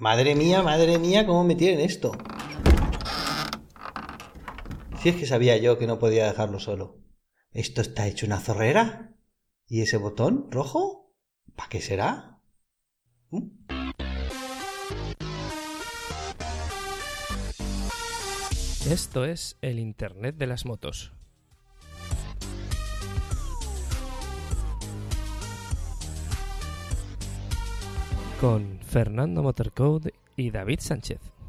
Madre mía, madre mía, ¿cómo me tienen esto? Si es que sabía yo que no podía dejarlo solo. ¿Esto está hecho una zorrera? ¿Y ese botón rojo? ¿Para qué será? ¿Mm? Esto es el Internet de las motos. Con Fernando Motorcode y David Sánchez.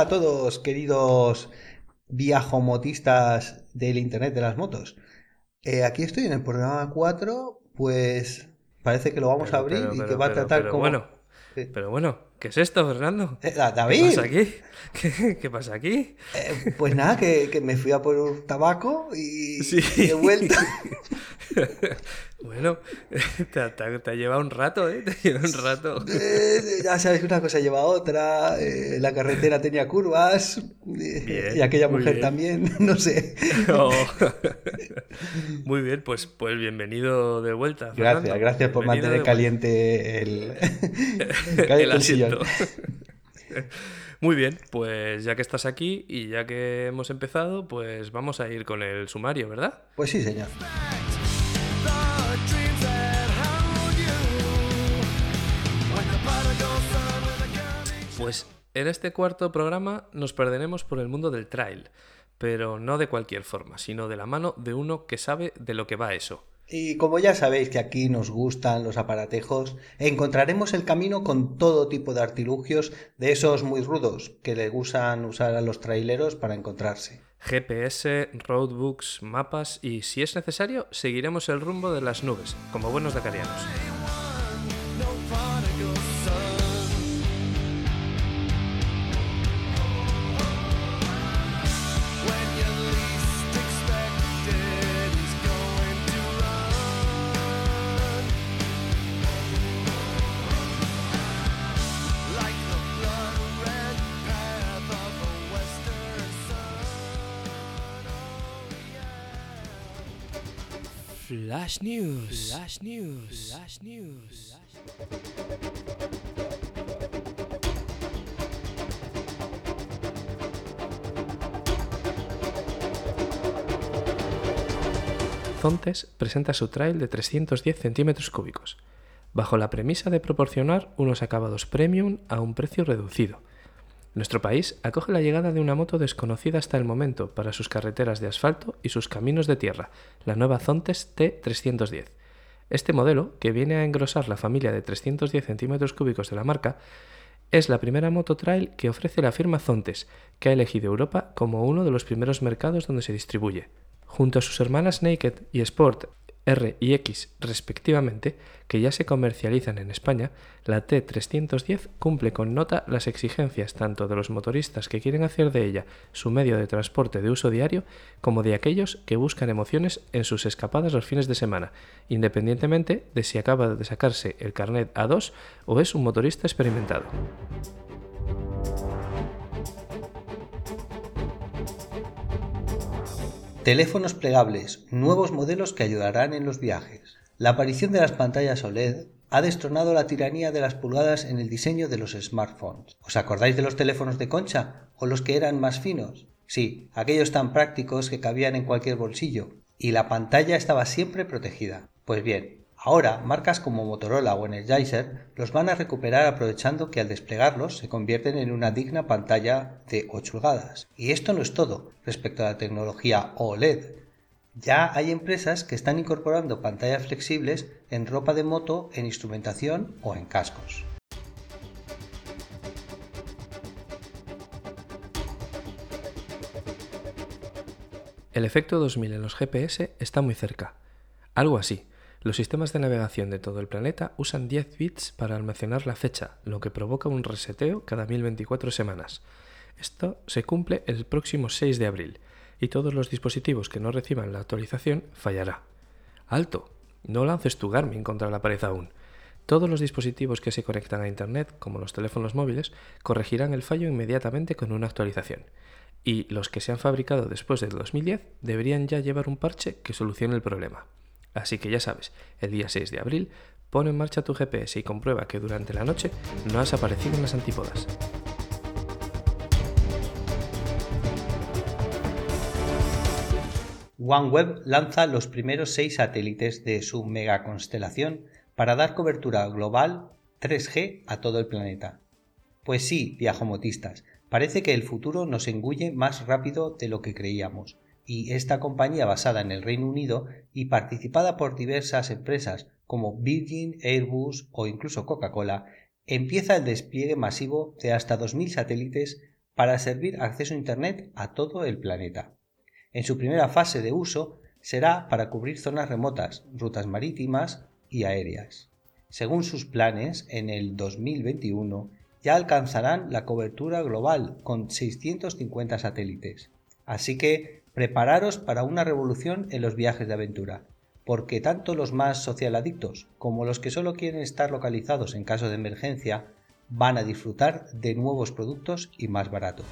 Hola a todos, queridos viajomotistas del Internet de las motos. Eh, aquí estoy en el programa 4, pues parece que lo vamos a abrir pero, y que va a tratar como... Bueno, pero bueno, ¿qué es esto, Fernando? Eh, Da- ¿Qué David, pasa aquí? ¿Qué, qué pasa aquí? eh, pues nada, que, que me fui a por un tabaco y, Sí. y he vuelto. Bueno, te, ha- te ha- te ha llevado un rato, ¿eh? Te ha llevado un rato. Eh, ya sabes que una cosa lleva a otra, eh, la carretera tenía curvas Bien, y aquella mujer también, no sé. Oh. Muy bien, pues, pues bienvenido de vuelta. Gracias, Fernando. gracias por Bienvenido mantener caliente el, caliente el el Muy bien, pues ya que estás aquí y ya que hemos empezado, pues vamos a ir con el sumario, ¿verdad? Pues sí, señor. Pues en este cuarto programa nos perderemos por el mundo del trail, pero no de cualquier forma, sino de la mano de uno que sabe de lo que va eso. Y como ya sabéis que aquí nos gustan los aparatejos, encontraremos el camino con todo tipo de artilugios de esos muy rudos que le gustan usar a los traileros para encontrarse. GPS, roadbooks, mapas y, si es necesario, seguiremos el rumbo de las nubes, como buenos dacarianos. Flash News. Flash News. Flash News. Zontes presenta su trail de 310 centímetros cúbicos, bajo la premisa de proporcionar unos acabados premium a un precio reducido. Nuestro país acoge la llegada de una moto desconocida hasta el momento para sus carreteras de asfalto y sus caminos de tierra, la nueva Zontes T310. Este modelo, que viene a engrosar la familia de 310 centímetros cúbicos de la marca, es la primera moto trail que ofrece la firma Zontes, que ha elegido Europa como uno de los primeros mercados donde se distribuye. Junto a sus hermanas Naked y Sport R y X respectivamente, que ya se comercializan en España, la T310 cumple con nota las exigencias tanto de los motoristas que quieren hacer de ella su medio de transporte de uso diario, como de aquellos que buscan emociones en sus escapadas los fines de semana, independientemente de si acaba de sacarse el carnet A2 o es un motorista experimentado. Teléfonos plegables, nuevos modelos que ayudarán en los viajes. La aparición de las pantallas OLED ha destronado la tiranía de las pulgadas en el diseño de los smartphones. ¿Os acordáis de los teléfonos de concha o los que eran más finos? Sí, aquellos tan prácticos que cabían en cualquier bolsillo y la pantalla estaba siempre protegida. Pues bien, Ahora, marcas como Motorola o Energizer los van a recuperar aprovechando que al desplegarlos se convierten en una digna pantalla de 8 pulgadas. Y esto no es todo respecto a la tecnología OLED. Ya hay empresas que están incorporando pantallas flexibles en ropa de moto, en instrumentación o en cascos. El efecto 2000 en los GPS está muy cerca. Algo así, los sistemas de navegación de todo el planeta usan 10 bits para almacenar la fecha, lo que provoca un reseteo cada 1024 semanas. Esto se cumple el próximo 6 de abril, y todos los dispositivos que no reciban la actualización fallará. ¡Alto! No lances tu Garmin contra la pared aún. Todos los dispositivos que se conectan a Internet, como los teléfonos móviles, corregirán el fallo inmediatamente con una actualización. Y los que se han fabricado después del 2010 deberían ya llevar un parche que solucione el problema. Así que ya sabes, el día 6 de abril, pon en marcha tu GPS y comprueba que durante la noche no has aparecido en las antípodas. OneWeb lanza los primeros seis satélites de su megaconstelación para dar cobertura global 3G a todo el planeta. Pues sí, viajomotistas, parece que el futuro nos engulle más rápido de lo que creíamos, y esta compañía basada en el Reino Unido y participada por diversas empresas como Virgin, Airbus o incluso Coca-Cola, empieza el despliegue masivo de hasta 2.000 satélites para servir acceso a Internet a todo el planeta. En su primera fase de uso será para cubrir zonas remotas, rutas marítimas y aéreas. Según sus planes, en el 2021 ya alcanzarán la cobertura global con 650 satélites. Así que prepararos para una revolución en los viajes de aventura, porque tanto los más social adictos como los que solo quieren estar localizados en caso de emergencia van a disfrutar de nuevos productos y más barato.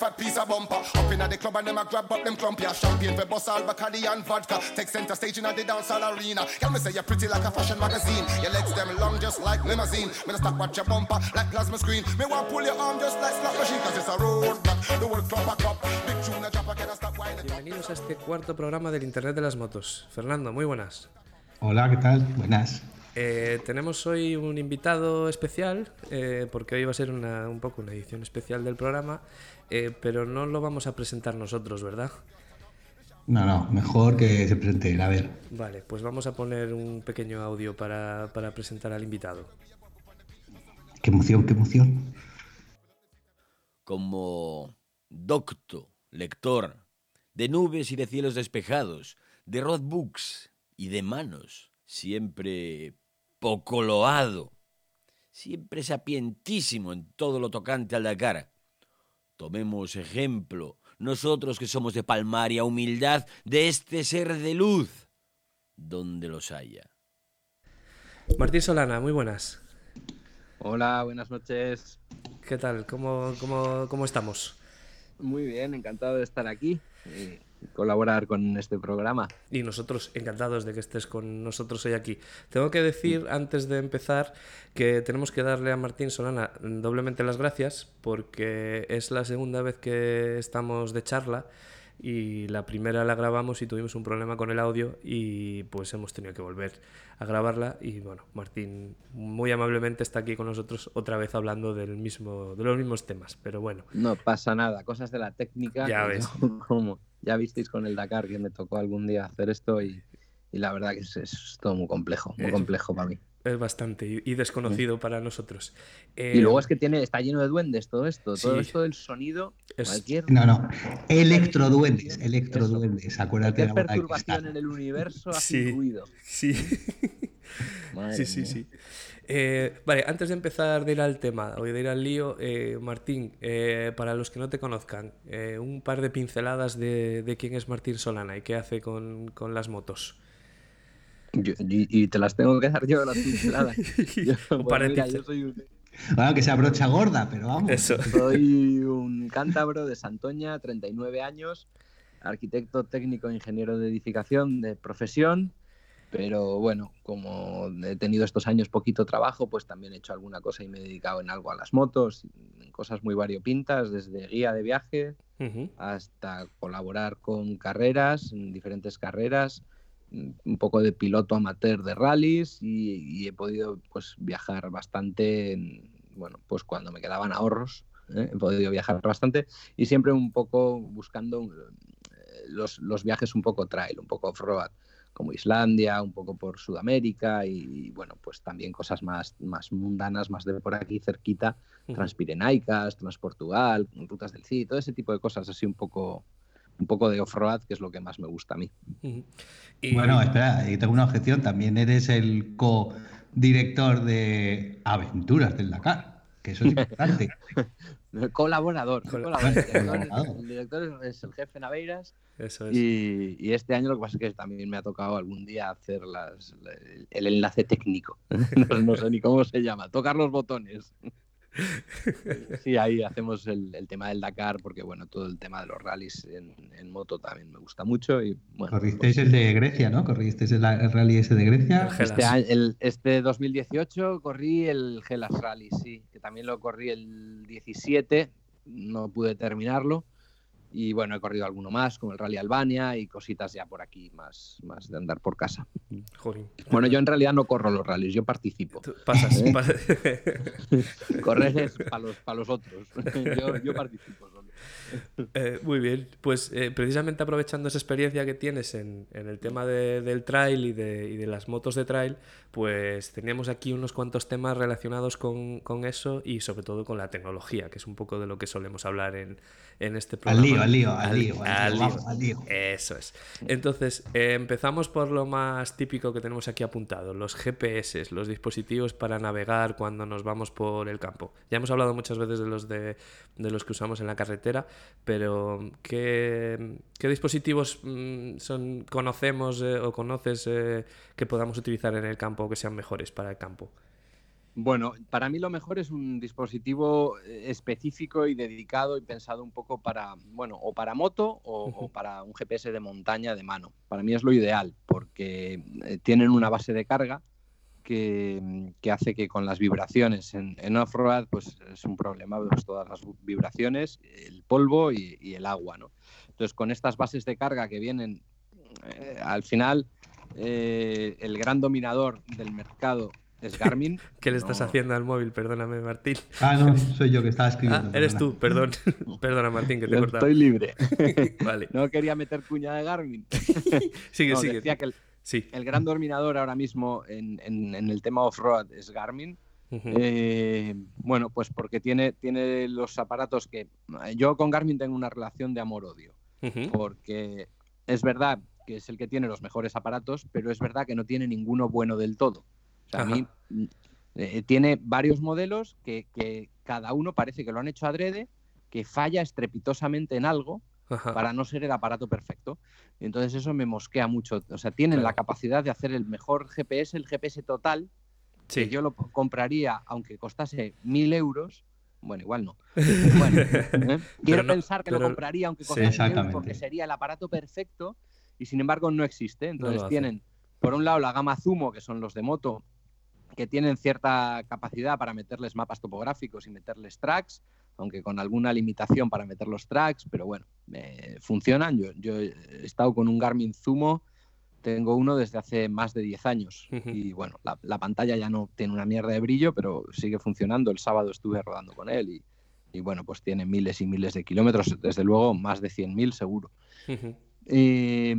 Fat piece of bumper. Up in the club and them a grab up them clump. Yeah, champagne for bus all Bacardi and vodka. Take center stage in the dance hall arena. Girl, me say you're pretty like a fashion magazine. Your legs them long just like limousine. Me stop watch your bumper like plasma screen. Me want pull your arm just like slot machine. Cause it's a roadblock. The whole club back up. Big tune a drop, I can't stop whining. Bienvenidos a este cuarto programa del Internet de las Motos. Fernando, muy buenas. Hola, ¿qué tal? Buenas. Eh, tenemos hoy un invitado especial, eh, porque hoy va a ser una- un poco una edición especial del programa, eh, pero no lo vamos a presentar nosotros, ¿verdad? No, no, mejor que se presente él. A ver, Vale, pues vamos a poner un pequeño audio para, para presentar al invitado. qué emoción, qué emoción. como docto, lector, de nubes y de cielos despejados, de roadbooks y de manos, siempre poco loado, siempre sapientísimo en todo lo tocante al Dakar. Tomemos ejemplo, nosotros que somos de palmaria humildad, de este ser de luz, donde los haya. Martín Solana, muy buenas. Hola, buenas noches. ¿Qué tal? ¿Cómo, cómo, cómo estamos? Muy bien, encantado de estar aquí y colaborar con este programa. Y nosotros encantados de que estés con nosotros hoy aquí. Tengo que decir antes de empezar que tenemos que darle a Martín Solana doblemente las gracias porque es la segunda vez que estamos de charla y la primera la grabamos y tuvimos un problema con el audio y pues hemos tenido que volver a grabarla y bueno, Martín muy amablemente está aquí con nosotros otra vez hablando del mismo de los mismos temas, pero bueno, No pasa nada, cosas de la técnica. Ya ves. yo, como ya visteis con el Dakar que me tocó algún día hacer esto y, y la verdad que es, es todo muy complejo, muy complejo para mí. Es bastante y, y desconocido para nosotros. Y Eh, luego es que tiene, está lleno de duendes todo esto, todo esto del sonido, Es- cualquier, No, no. Electroduendes, electroduendes. Acuérdate cualquier perturbación en el universo hace Sí. ruido. Sí. Madre Sí, sí, mía. sí. Eh, vale, antes de empezar de ir al tema o de ir al lío, eh, Martín, eh, para los que no te conozcan, eh, un par de pinceladas de, de quién es Martín Solana y qué hace con, con las motos. Yo- y, y te las tengo que dar yo las pinceladas. Yo, Un pues mira, yo soy un, Bueno, que sea brocha gorda, pero vamos. Eso. Soy un cántabro de Santoña, 39 años, arquitecto técnico ingeniero de edificación de profesión, pero bueno, como he tenido estos años poquito trabajo, pues también he hecho alguna cosa y me he dedicado en algo a las motos, en cosas muy variopintas, desde guía de viaje Ujú. hasta colaborar con carreras, en diferentes carreras, un poco de piloto amateur de rallies y, y he podido pues viajar bastante, en- bueno, pues cuando me quedaban ahorros, ¿eh? he podido viajar bastante y siempre un poco buscando eh, los, los viajes un poco trail, un poco off-road, como Islandia, un poco por Sudamérica y, y, bueno, pues también cosas más, más mundanas, más de por aquí cerquita. Transpirenaicas, Transportugal, rutas del CI, todo ese tipo de cosas así un poco un poco de off-road, que es lo que más me gusta a mí. Y- Bueno, espera, tengo una objeción. También eres el co-director de Aventuras del Dakar, que eso es importante. Colaborador, colaborador. El director- Colaborador. el director es el jefe Naveiras Eso es. y, y este año lo que pasa es que también me ha tocado algún día hacer las, el enlace técnico. No, no sé ni cómo se llama, tocar los botones. Sí, ahí hacemos el, el tema del Dakar porque bueno, todo el tema de los rallies en, en moto también me gusta mucho y bueno. Corristeis el de Grecia, ¿no? Corristeis el, el rally ese de Grecia. El Este, año- el- este 2018 corrí el Gelas Rally, sí, que también lo corrí el 17, no pude terminarlo. Y bueno, he corrido alguno más, como el Rally Albania y cositas ya por aquí, más, más de andar por casa. Jolín. Bueno, yo en realidad no corro los rallies, yo participo. Pasas, ¿Eh? pasas- Correr es para los, pa' los otros. Yo, yo participo solo. Eh, muy bien, pues eh, precisamente aprovechando esa experiencia que tienes en, en el tema de- del trail y de, y de las motos de trail, pues teníamos aquí unos cuantos temas relacionados con, con eso y sobre todo con la tecnología, que es un poco de lo que solemos hablar en, en este Al programa. lío, al lío, al lío, al al lío, al lío. Eso es. Entonces, eh, empezamos por lo más típico que tenemos aquí apuntado, los GPS, los dispositivos para navegar cuando nos vamos por el campo. Ya hemos hablado muchas veces de los de, de los que usamos en la carretera, pero ¿qué, qué dispositivos mm, son, conocemos eh, o conoces eh, que podamos utilizar en el campo o que sean mejores para el campo? Bueno, para mí lo mejor es un dispositivo eh, específico y dedicado y pensado un poco para, bueno, o para moto o, o para un GPS de montaña de mano. Para mí es lo ideal porque tienen una base de carga que, que hace que con las vibraciones en, en off-road pues es un problema pues, todas las vibraciones, el polvo y, y el agua, ¿no? Entonces con estas bases de carga que vienen eh, al final eh, el gran dominador del mercado es Garmin. ¿Qué le estás No, haciendo al móvil? Perdóname, Martín. Ah, no, soy yo que estaba escribiendo. Ah, eres perdona. tú, perdón. Perdona, Martín, que te he cortado. Estoy libre. Vale. No quería meter cuña de Garmin. Sigue, No, sigue. decía que el, Sí. el gran dominador ahora mismo en, en- en el tema off-road es Garmin. Eh, bueno, pues porque tiene, tiene los aparatos que... Yo con Garmin tengo una relación de amor-odio. Porque es verdad que es el que tiene los mejores aparatos, pero es verdad que no tiene ninguno bueno del todo. O sea, a mí eh, tiene varios modelos que, que cada uno parece que lo han hecho adrede, que falla estrepitosamente en algo Ajá. para no ser el aparato perfecto. Y entonces eso me mosquea mucho. O sea, tienen Claro. la capacidad de hacer el mejor GPS, el GPS total, Sí. que yo lo compraría aunque costase mil euros. Bueno, igual no. Bueno, ¿eh? Quiero no- pensar que pero- lo compraría aunque sí, costase mil euros porque sería el aparato perfecto y sin embargo no existe. Entonces tienen, por un lado, la gama Zumo, que son los de moto, que tienen cierta capacidad para meterles mapas topográficos y meterles tracks, aunque con alguna limitación para meter los tracks, pero bueno, eh, funcionan. Yo, yo he estado con un Garmin Zumo, tengo uno desde hace más de 10 años y bueno, la, la pantalla ya no tiene una mierda de brillo, pero sigue funcionando. El sábado estuve rodando con él y, y bueno, pues tiene miles y miles de kilómetros, desde luego más de 100.000 seguro. Eh,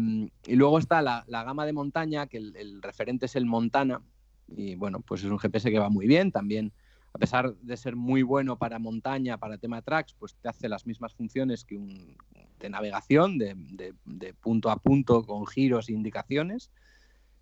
y luego está la, la gama de montaña, que el, el referente es el Montana. Y bueno, pues es un GPS que va muy bien. También, a pesar de ser muy bueno para montaña, para tema tracks, pues te hace las mismas funciones que un de navegación, de, de- de punto a punto con giros e indicaciones.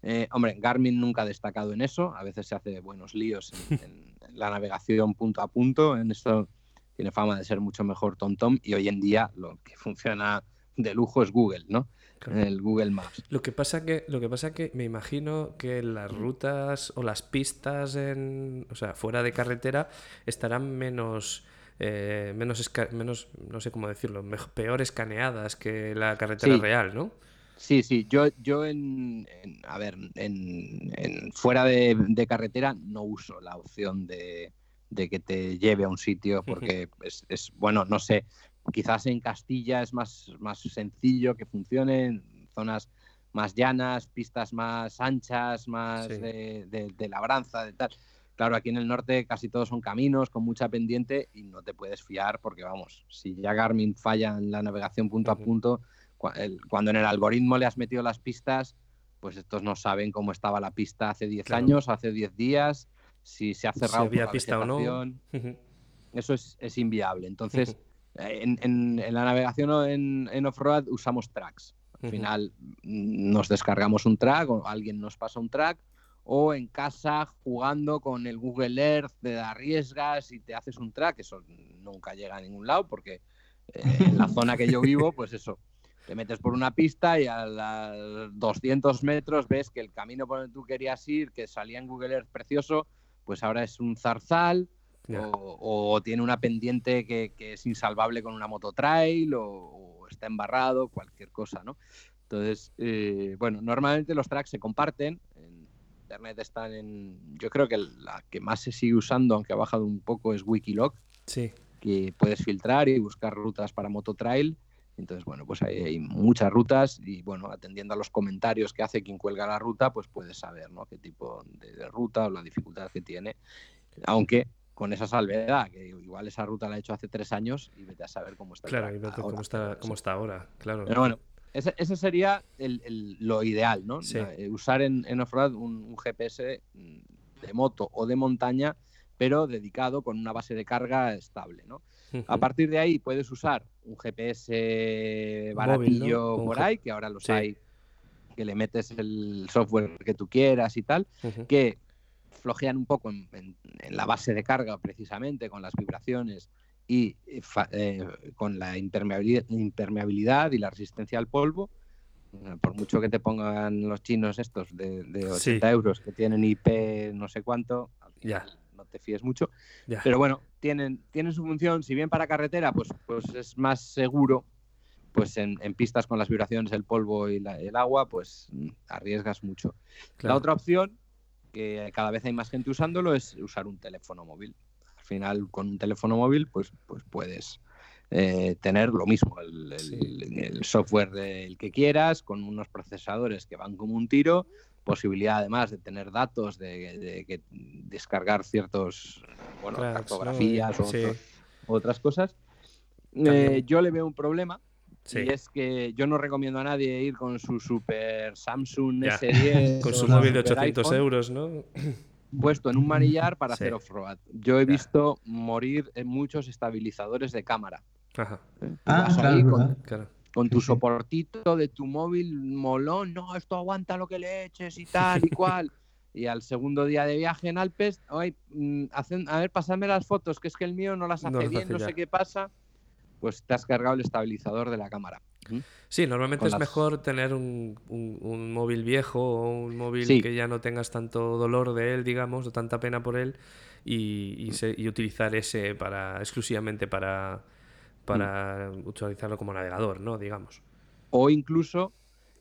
Eh, hombre, Garmin nunca ha destacado en eso. A veces se hace buenos líos en, en- en la navegación punto a punto. En esto tiene fama de ser mucho mejor TomTom. Y hoy en día lo que funciona de lujo es Google, ¿no? Claro. El Google Maps. Lo que pasa que, lo que pasa que me imagino que las rutas o las pistas en, o sea, fuera de carretera estarán menos, eh, menos, menos, no sé cómo decirlo, peor escaneadas que la carretera Sí. real, ¿no? Sí, sí, yo, yo en, en- a ver, en, en- fuera de, de carretera no uso la opción de, de que te lleve a un sitio porque es, es, bueno, no sé, quizás en Castilla es más, más sencillo que funcione, en zonas más llanas, pistas más anchas, más Sí. de, de- de labranza, de tal. Claro, aquí en el norte casi todos son caminos con mucha pendiente y no te puedes fiar porque, vamos, si ya Garmin falla en la navegación punto a punto, cuando en el algoritmo le has metido las pistas, pues estos no saben cómo estaba la pista hace 10 Claro. años, hace 10 días, si se ha Si cerrado por la pista o no. eso es, es inviable. Entonces, en, en- en la navegación en, en off-road usamos tracks. Al final mm, nos descargamos un track o alguien nos pasa un track o en casa jugando con el Google Earth te arriesgas y te haces un track. Eso nunca llega a ningún lado porque eh, en la zona que yo vivo, pues eso, te metes por una pista y a los 200 metros ves que el camino por donde tú querías ir, que salía en Google Earth precioso, pues ahora es un zarzal O, o tiene una pendiente que, que es insalvable con una mototrail o, o está embarrado, cualquier cosa, ¿no? Entonces, eh, bueno, normalmente los tracks se comparten. En internet están en. Yo creo que la que más se sigue usando, aunque ha bajado un poco, es Wikiloc, Sí. que puedes filtrar y buscar rutas para mototrail. Entonces, bueno, pues hay, hay muchas rutas y, bueno, atendiendo a los comentarios que hace quien cuelga la ruta, pues puedes saber, ¿no? Qué tipo de, de ruta o la dificultad que tiene. Aunque con esa salvedad, que igual esa ruta la he hecho hace tres años y vete a saber cómo está. Claro, y no te- ahora. cómo está, cómo está ahora, claro. Pero bueno, ese, ese sería el- el- lo ideal, ¿no? Sí. Eh, usar en, en off-road un, un GPS mm, de moto o de montaña, pero dedicado con una base de carga estable, ¿no? A partir de ahí puedes usar un GPS baratillo por ahí, que ahora los Sí. hay, que le metes el software que tú quieras y tal, que flojean un poco en, en- en la base de carga precisamente con las vibraciones y eh, eh, con la impermeabilidad, impermeabilidad y la resistencia al polvo. Eh, Por mucho que te pongan los chinos estos de, de 80 Sí. euros que tienen IP no sé cuánto, Ya. no te fíes mucho. Ya. Pero bueno, tienen, tienen su función, si bien para carretera, pues, pues es más seguro, pues en, en pistas con las vibraciones, el polvo y la- el agua, pues mm, arriesgas mucho. Claro. La otra opción, que cada vez hay más gente usándolo, es usar un teléfono móvil. Al final, con un teléfono móvil, pues, pues puedes eh, tener lo mismo, el, el- Sí. el software del que quieras, con unos procesadores que van como un tiro, posibilidad además de tener datos, de, de descargar ciertos, bueno, cartografías o Sí. otras cosas. Eh, yo le veo un problema Sí. y es que yo no recomiendo a nadie ir con su super Samsung Ya. S10 Con su móvil de super 800 iPhone euros, ¿no? puesto en un manillar para Sí. hacer off-road. Yo he Ya. visto morir en muchos estabilizadores de cámara. Ajá, ¿eh? Ah, claro, con, verdad. claro. con tu soportito de tu móvil molón, no, esto aguanta lo que le eches y tal y cual. Y al segundo día de viaje en Alpes, "Oye, mm, hacen- a ver, pasadme las fotos, que es que el mío no las hace No las bien, hace no sé qué pasa. Pues te has cargado el estabilizador de la cámara. Sí, normalmente es las- mejor tener un, un- un móvil viejo o un móvil Sí. que ya no tengas tanto dolor de él, digamos, o tanta pena por él, y, y se- y utilizar ese para exclusivamente para, para Mm. utilizarlo como navegador, ¿no? Digamos. o incluso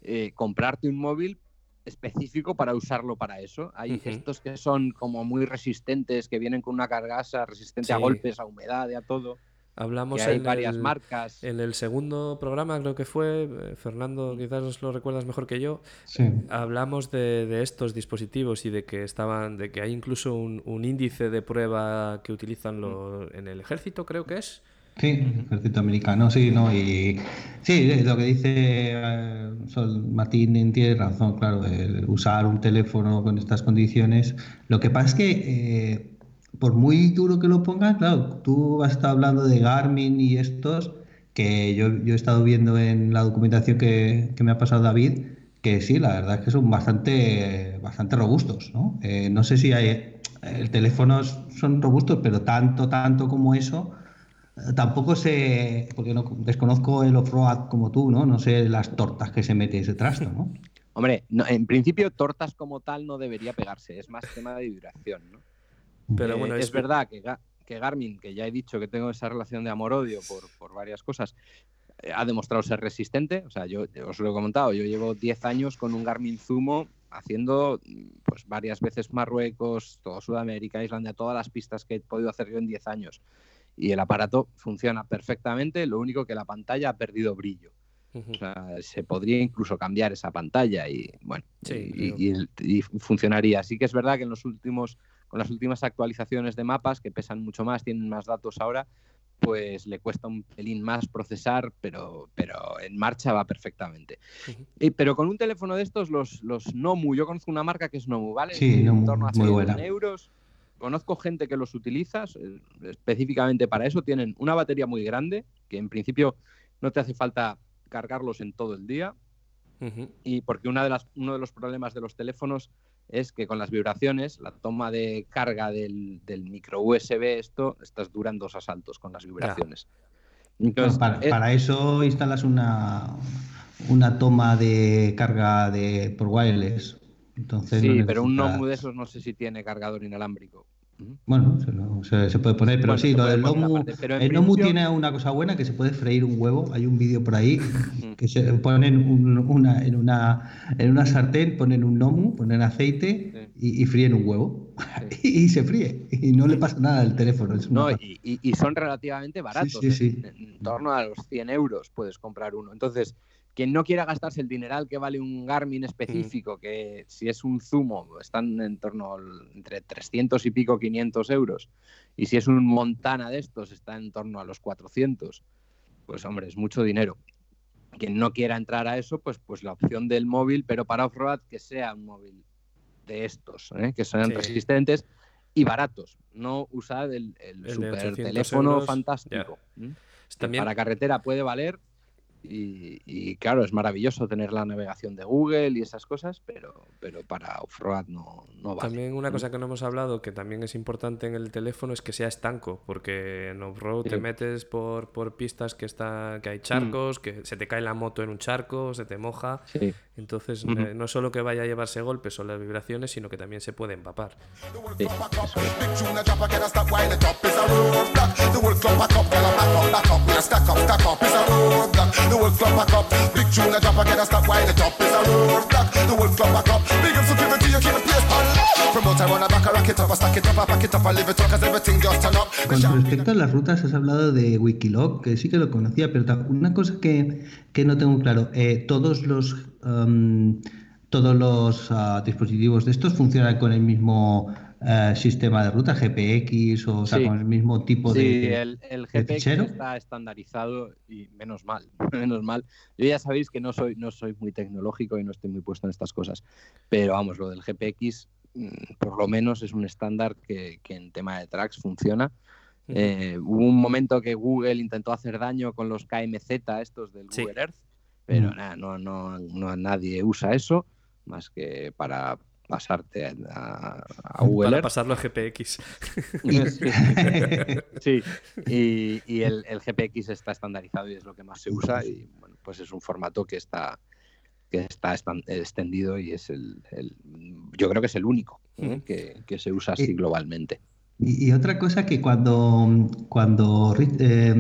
eh, comprarte un móvil específico para usarlo para eso. Hay Ujú. estos que son como muy resistentes, que vienen con una cargasa resistente a golpes, a humedad y a todo. Hablamos Que hay en varias el, marcas. en el segundo programa, creo que fue, eh, Fernando, quizás os lo recuerdas mejor que yo, Sí. hablamos de, de estos dispositivos y de que estaban, de que hay incluso un, un índice de prueba que utilizan lo- en el ejército, creo que es. Sí, ejército americano, sí, ¿no? Y sí, lo que dice eh, Sol Martín tiene razón, claro, el usar un teléfono con estas condiciones. Lo que pasa es que, eh, por muy duro que lo pongas, claro, tú has estado hablando de Garmin y estos, que yo, yo he estado viendo en la documentación que, que me ha pasado David, que sí, la verdad es que son bastante, bastante robustos, ¿no? Eh, no sé si hay, el teléfono son robustos, pero tanto, tanto como eso. Eh, Tampoco sé, porque no desconozco el off-road como tú, ¿no? No sé las tortas que se mete ese trasto, ¿no? Hombre, no- en principio tortas como tal no debería pegarse, es más tema de vibración. ¿no? Pero Eh, bueno, es es- verdad que, que Garmin, que ya he dicho que tengo esa relación de amor-odio por, por varias cosas, eh, ha demostrado ser resistente. O sea, yo, yo os lo he comentado, yo llevo 10 años con un Garmin Zumo haciendo mm, pues varias veces Marruecos, todo Sudamérica, Islandia, todas las pistas que he podido hacer yo en 10 años. Y el aparato funciona perfectamente, lo único que la pantalla ha perdido brillo. Ujú. O sea, se podría incluso cambiar esa pantalla y bueno, Sí, y, y- y funcionaría. Sí que es verdad que en los últimos, con las últimas actualizaciones de mapas, que pesan mucho más, tienen más datos ahora, pues le cuesta un pelín más procesar, pero, pero en marcha va perfectamente. Y- pero con un teléfono de estos, los, los Nomu, yo conozco una marca que es Nomu, ¿vale? Sí, en Nomu, torno a muy 100 buena. euros. Conozco gente que los utiliza eh, específicamente para eso. Tienen una batería muy grande, que en principio no te hace falta cargarlos en todo el día. Y porque una de las, uno de los problemas de los teléfonos es que con las vibraciones, la toma de carga del, del micro USB, esto, estas duran dos asaltos con las vibraciones. Entonces, para, para eso instalas una, una toma de carga de, por wireless. Entonces sí, no pero un Nomu de esos no sé si tiene cargador inalámbrico. Bueno, se, lo- se- se puede poner, pero Bueno, sí, lo pero en el Nomu principio- tiene una cosa buena que se puede freír un huevo. Hay un vídeo por ahí que se ponen un- una, en, una, en una sartén, ponen un Nomu, ponen aceite y, y fríen un huevo. y se fríe y no le pasa nada al teléfono. No, y, y- y son relativamente baratos. sí, sí. En, en torno a los 100 euros puedes comprar uno. Entonces, quien no quiera gastarse el dineral que vale un Garmin específico, que si es un Zumo están en torno al- entre 300 y pico 500 euros, y si es un Montana de estos está en torno a los 400, pues hombre, es mucho dinero. Quien no quiera entrar a eso, pues, pues la opción del móvil, pero para off-road que sea un móvil de estos, ¿eh? que sean Sí. resistentes y baratos. No usar el, super 800 teléfono euros, fantástico. Para carretera puede valer y, y, claro, es maravilloso tener la navegación de Google y esas cosas, pero, pero para off-road no, no vale. también una cosa que no hemos hablado, que también es importante en el teléfono, es que sea estanco, porque en off-road te metes por, por pistas que, está, que hay Mm. charcos, que se te cae la moto en un charco, se te moja. Sí. Entonces, Ujú. eh, no solo que vaya a llevarse golpes o las vibraciones, sino que también se puede empapar. Sí. Con respecto a las rutas, has hablado de Wikiloc, que sí que lo conocía, pero una cosa que, que no tengo claro, eh, todos los am, todos los ah, dispositivos de estos funcionan con el mismo eh, sistema de ruta, GPX, o, o sea, Sí. con el mismo tipo Sí, de... el, el de GPX fichero. está estandarizado y menos mal, menos mal. Yo ya sabéis que no soy, no soy muy tecnológico y no estoy muy puesto en estas cosas, pero vamos, lo del GPX mm, por lo menos es un estándar que, que en tema de tracks funciona. Eh, hubo un momento que Google intentó hacer daño con los KMZ estos del Sí. Google Earth, pero Mm. nada, no, no, no nadie usa eso más que para pasarte a, a- a Google Para Earth. pasarlo a GPX. Sí, y, y el, el GPX está estandarizado y es lo que más se usa y bueno, pues es un formato que está que está extendido y es el, el- yo creo que es el único ¿eh? Ujú. que, que se usa así globalmente. Y, y otra cosa que cuando, cuando eh,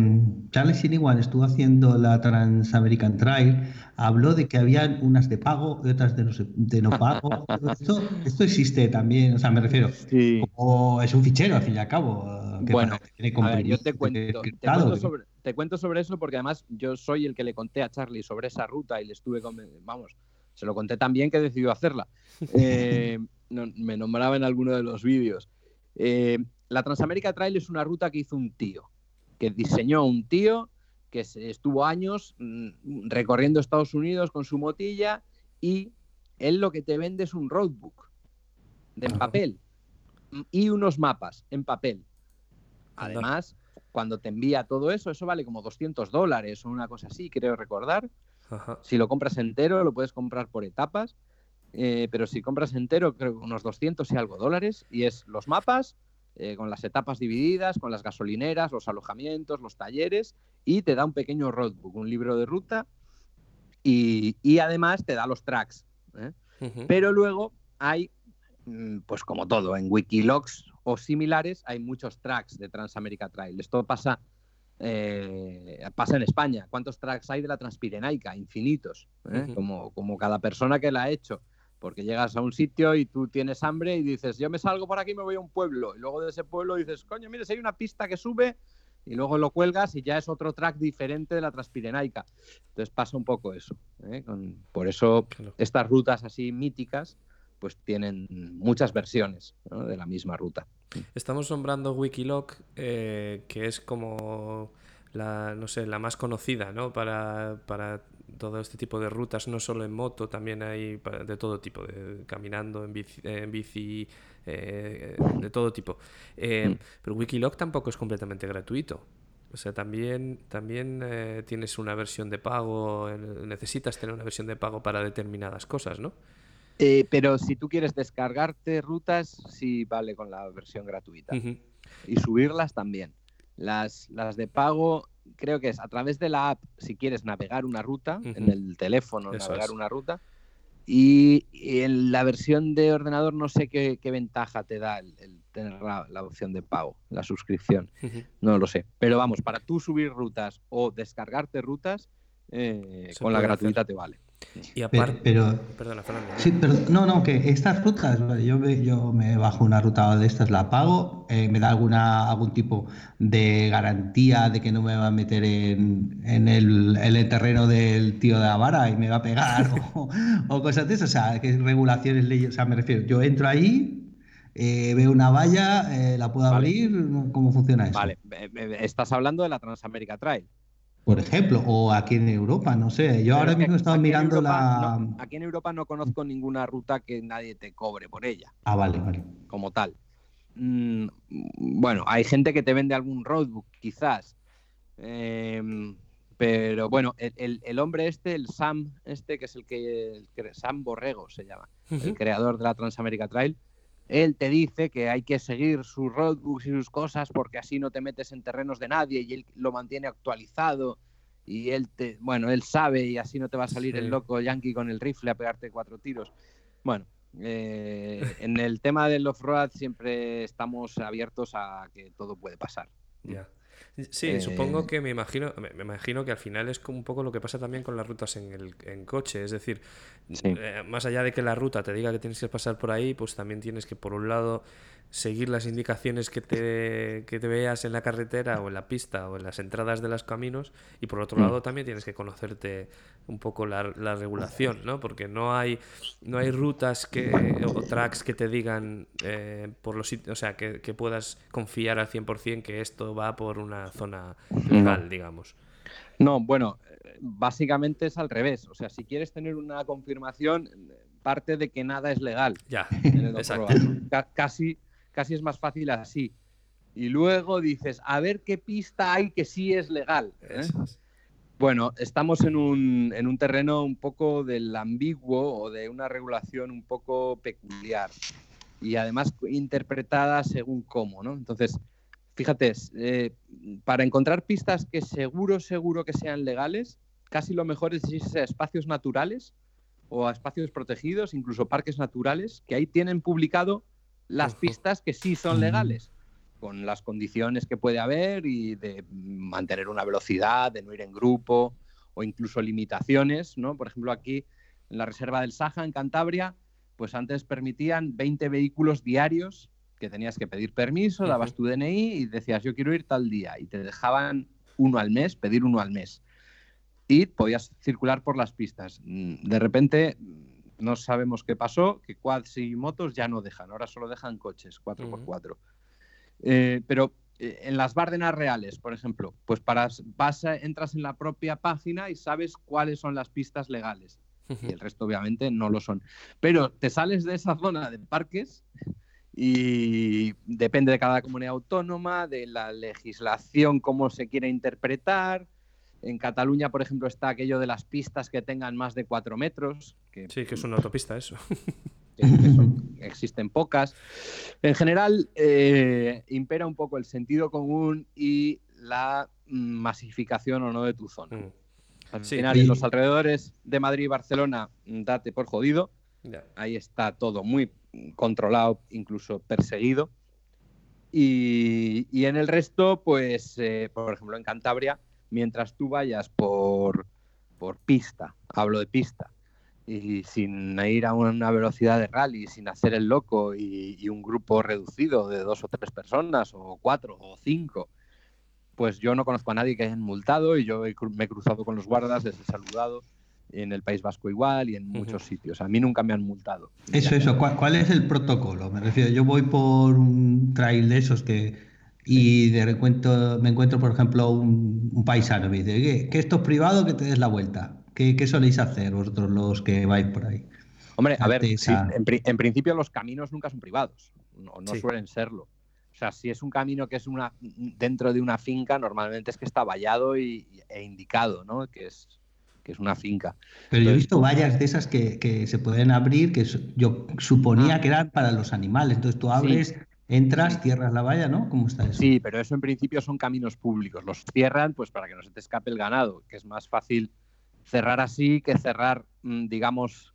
Charles Siniwan estuvo haciendo la Transamerican Trail, habló de que habían unas de pago y otras de no, de no pago. esto, esto existe también, o sea, me refiero, Sí. o es un fichero al fin y al cabo. eh, que Bueno, tiene A ver, yo te cuento, te cuento sobre, te cuento sobre eso porque además yo soy el que le conté a Charlie sobre esa ruta y le estuve, con, vamos, se lo conté tan bien que decidió hacerla. Eh, no- me nombraba en alguno de los vídeos. Eh, la Transamérica Trail es una ruta que hizo un tío, que diseñó un tío que estuvo años mm, recorriendo Estados Unidos con su motilla y él lo que te vende es un roadbook de en papel y unos mapas en papel. Además, cuando te envía todo eso, eso vale como 200 dólares o una cosa así, creo recordar. Ajá. Si lo compras entero, lo puedes comprar por etapas. Eh, pero si compras entero, creo que unos 200 y algo dólares. Y es los mapas, eh, con las etapas divididas, con las gasolineras, los alojamientos, los talleres. Y te da un pequeño roadbook, un libro de ruta. Y, y además te da los tracks. ¿eh? Pero luego hay, mm, pues como todo, en Wikilogs o similares hay muchos tracks de Transamérica Trail. Esto pasa, eh, pasa en España. ¿Cuántos tracks hay de la Transpirenaica? Infinitos. ¿eh? Como, como cada persona que la ha hecho. Porque llegas a un sitio y tú tienes hambre y dices, yo me salgo por aquí y me voy a un pueblo. Y luego de ese pueblo dices, coño, mire, si hay una pista que sube y luego lo cuelgas y ya es otro track diferente de la Transpirenaica. Entonces pasa un poco eso. ¿eh? Con- por eso Claro. estas rutas así míticas pues tienen muchas versiones ¿no? de la misma ruta. Estamos nombrando Wikiloc, eh, que es como la, no sé, la más conocida, ¿no? Para, para todo este tipo de rutas, no solo en moto, también hay de todo tipo, de, caminando, en bici, en bici, eh, de todo tipo. Eh, pero Wikiloc tampoco es completamente gratuito. O sea, también, también eh, tienes una versión de pago, necesitas tener una versión de pago para determinadas cosas, ¿no? Pero si tú quieres descargarte rutas, sí vale con la versión gratuita. Y subirlas también. Las, las de pago, creo que es a través de la app, si quieres navegar una ruta, en el teléfono Eso navegar es. una ruta. Y, y en la versión de ordenador no sé qué, qué ventaja te da el, el tener la, la opción de pago, la suscripción. No lo sé. Pero vamos, para tú subir rutas o descargarte rutas, eh, con la gratuita hacer. te vale. Y aparte... Pero, Perdona, Fernando. sí, pero no, no, que estas rutas, yo, me- yo me bajo una ruta de estas, la pago, eh, me da alguna, algún tipo de garantía de que no me va a meter en, en el, en el terreno del tío de la vara y me va a pegar o, o cosas de eso, o sea, que regulaciones, leyes, o sea, me refiero, yo entro ahí, eh, veo una valla, eh, la puedo Vale. abrir, ¿cómo funciona eso? Vale, estás hablando de la Transamérica Trail. Por ejemplo, o aquí en Europa, no sé, yo Pero ahora mismo he estado aquí en mirando Europa la... no- aquí en Europa no conozco ninguna ruta que nadie te cobre por ella, Ah, vale, vale. como tal. Mm, bueno, hay gente que te vende algún roadbook, quizás. Em, pero bueno, el, el- el hombre este, el Sam, este, que es el que. el Sam Borrego se llama, el creador de la Transamérica Trail. Él te dice que hay que seguir sus roadbooks y sus cosas porque así no te metes en terrenos de nadie y él lo mantiene actualizado y él te, bueno, él sabe y así no te va a salir Sí. el loco yankee con el rifle a pegarte cuatro tiros. Bueno, eh, en el tema del off-road siempre estamos abiertos a que todo puede pasar. Ya. Sí, Eh, supongo que me imagino, me, me imagino que al final es como un poco lo que pasa también con las rutas en el en coche, es decir, Sí. eh, más allá de que la ruta te diga que tienes que pasar por ahí, pues también tienes que por un lado seguir las indicaciones que te, que te veas en la carretera o en la pista o en las entradas de los caminos y por otro Mm. lado también tienes que conocerte un poco la, la regulación, ¿no? Porque no hay no hay rutas que o tracks que te digan eh, por los sitios, o sea, que, que puedas confiar al 100% que esto va por una zona legal, digamos. No, bueno, básicamente es al revés. O sea, si quieres tener una confirmación, parte de que nada es legal. Ya, exacto. Casi, casi es más fácil así. Y luego dices, a ver qué pista hay que sí es legal. ¿eh? Es. Bueno, estamos en un, en un terreno un poco del ambiguo o de una regulación un poco peculiar y además interpretada según cómo, ¿no? Entonces, fíjate, eh, para encontrar pistas que seguro, seguro que sean legales, casi lo mejor es irse a espacios naturales o a espacios protegidos, incluso parques naturales, que ahí tienen publicado las pistas que sí son Mm. legales con las condiciones que puede haber y de mantener una velocidad, de no ir en grupo o incluso limitaciones, ¿no? Por ejemplo, aquí en la reserva del Saja, en Cantabria, pues antes permitían 20 vehículos diarios que tenías que pedir permiso, dabas tu DNI y decías yo quiero ir tal día y te dejaban uno al mes, pedir uno al mes. Y podías circular por las pistas. Mm, De repente mm, no sabemos qué pasó, que quads y motos ya no dejan, ahora solo dejan coches 4x4. Eh, pero eh, en las Bárdenas reales, por ejemplo, pues para vas a- entras en la propia página y sabes cuáles son las pistas legales. Y el resto, obviamente, no lo son. Pero te sales de esa zona de parques y depende de cada comunidad autónoma, de la legislación, cómo se quiere interpretar. En Cataluña, por ejemplo, está aquello de las pistas que tengan más de cuatro metros, que Sí, que es una autopista eso. que- que son- existen pocas. En general, eh, impera un poco el sentido común y la masificación o no de tu zona. Mm, Al Sí, final, y- en los alrededores de Madrid y Barcelona, date por jodido. Ya. Ahí está todo muy controlado, incluso perseguido. Y, en el resto, pues, eh, por ejemplo, en Cantabria, mientras tú vayas por, por pista, hablo de pista, y sin ir a una velocidad de rally, sin hacer el loco y, un grupo reducido de dos o tres personas, o cuatro o cinco, pues yo no conozco a nadie que hayan multado y yo me he cruzado con los guardas, les he saludado en el País Vasco igual y en muchos sitios. A mí nunca me han multado. Eso, eso. ¿Cuál, cuál es el protocolo? Me refiero, yo voy por un trail de esos que y de repente me encuentro, por ejemplo, un, un paisano y me dice que, que esto es privado, que te des la vuelta. ¿Qué, qué soléis hacer vosotros los que vais por ahí? Hombre, a ver, sí, en, pri- en principio los caminos nunca son privados, no, no Sí. suelen serlo. O sea, si es un camino que es una dentro de una finca, normalmente es que está vallado y, e indicado, ¿no? Que es, que es una finca. Pero yo he visto vallas de esas que, que se pueden abrir, que yo suponía Ah. que eran para los animales. Entonces tú abres, entras, cierras la valla, ¿no? ¿Cómo está eso? Sí, pero eso en principio son caminos públicos. Los cierran pues para que no se te escape el ganado, que es más fácil cerrar así que cerrar, mm, digamos,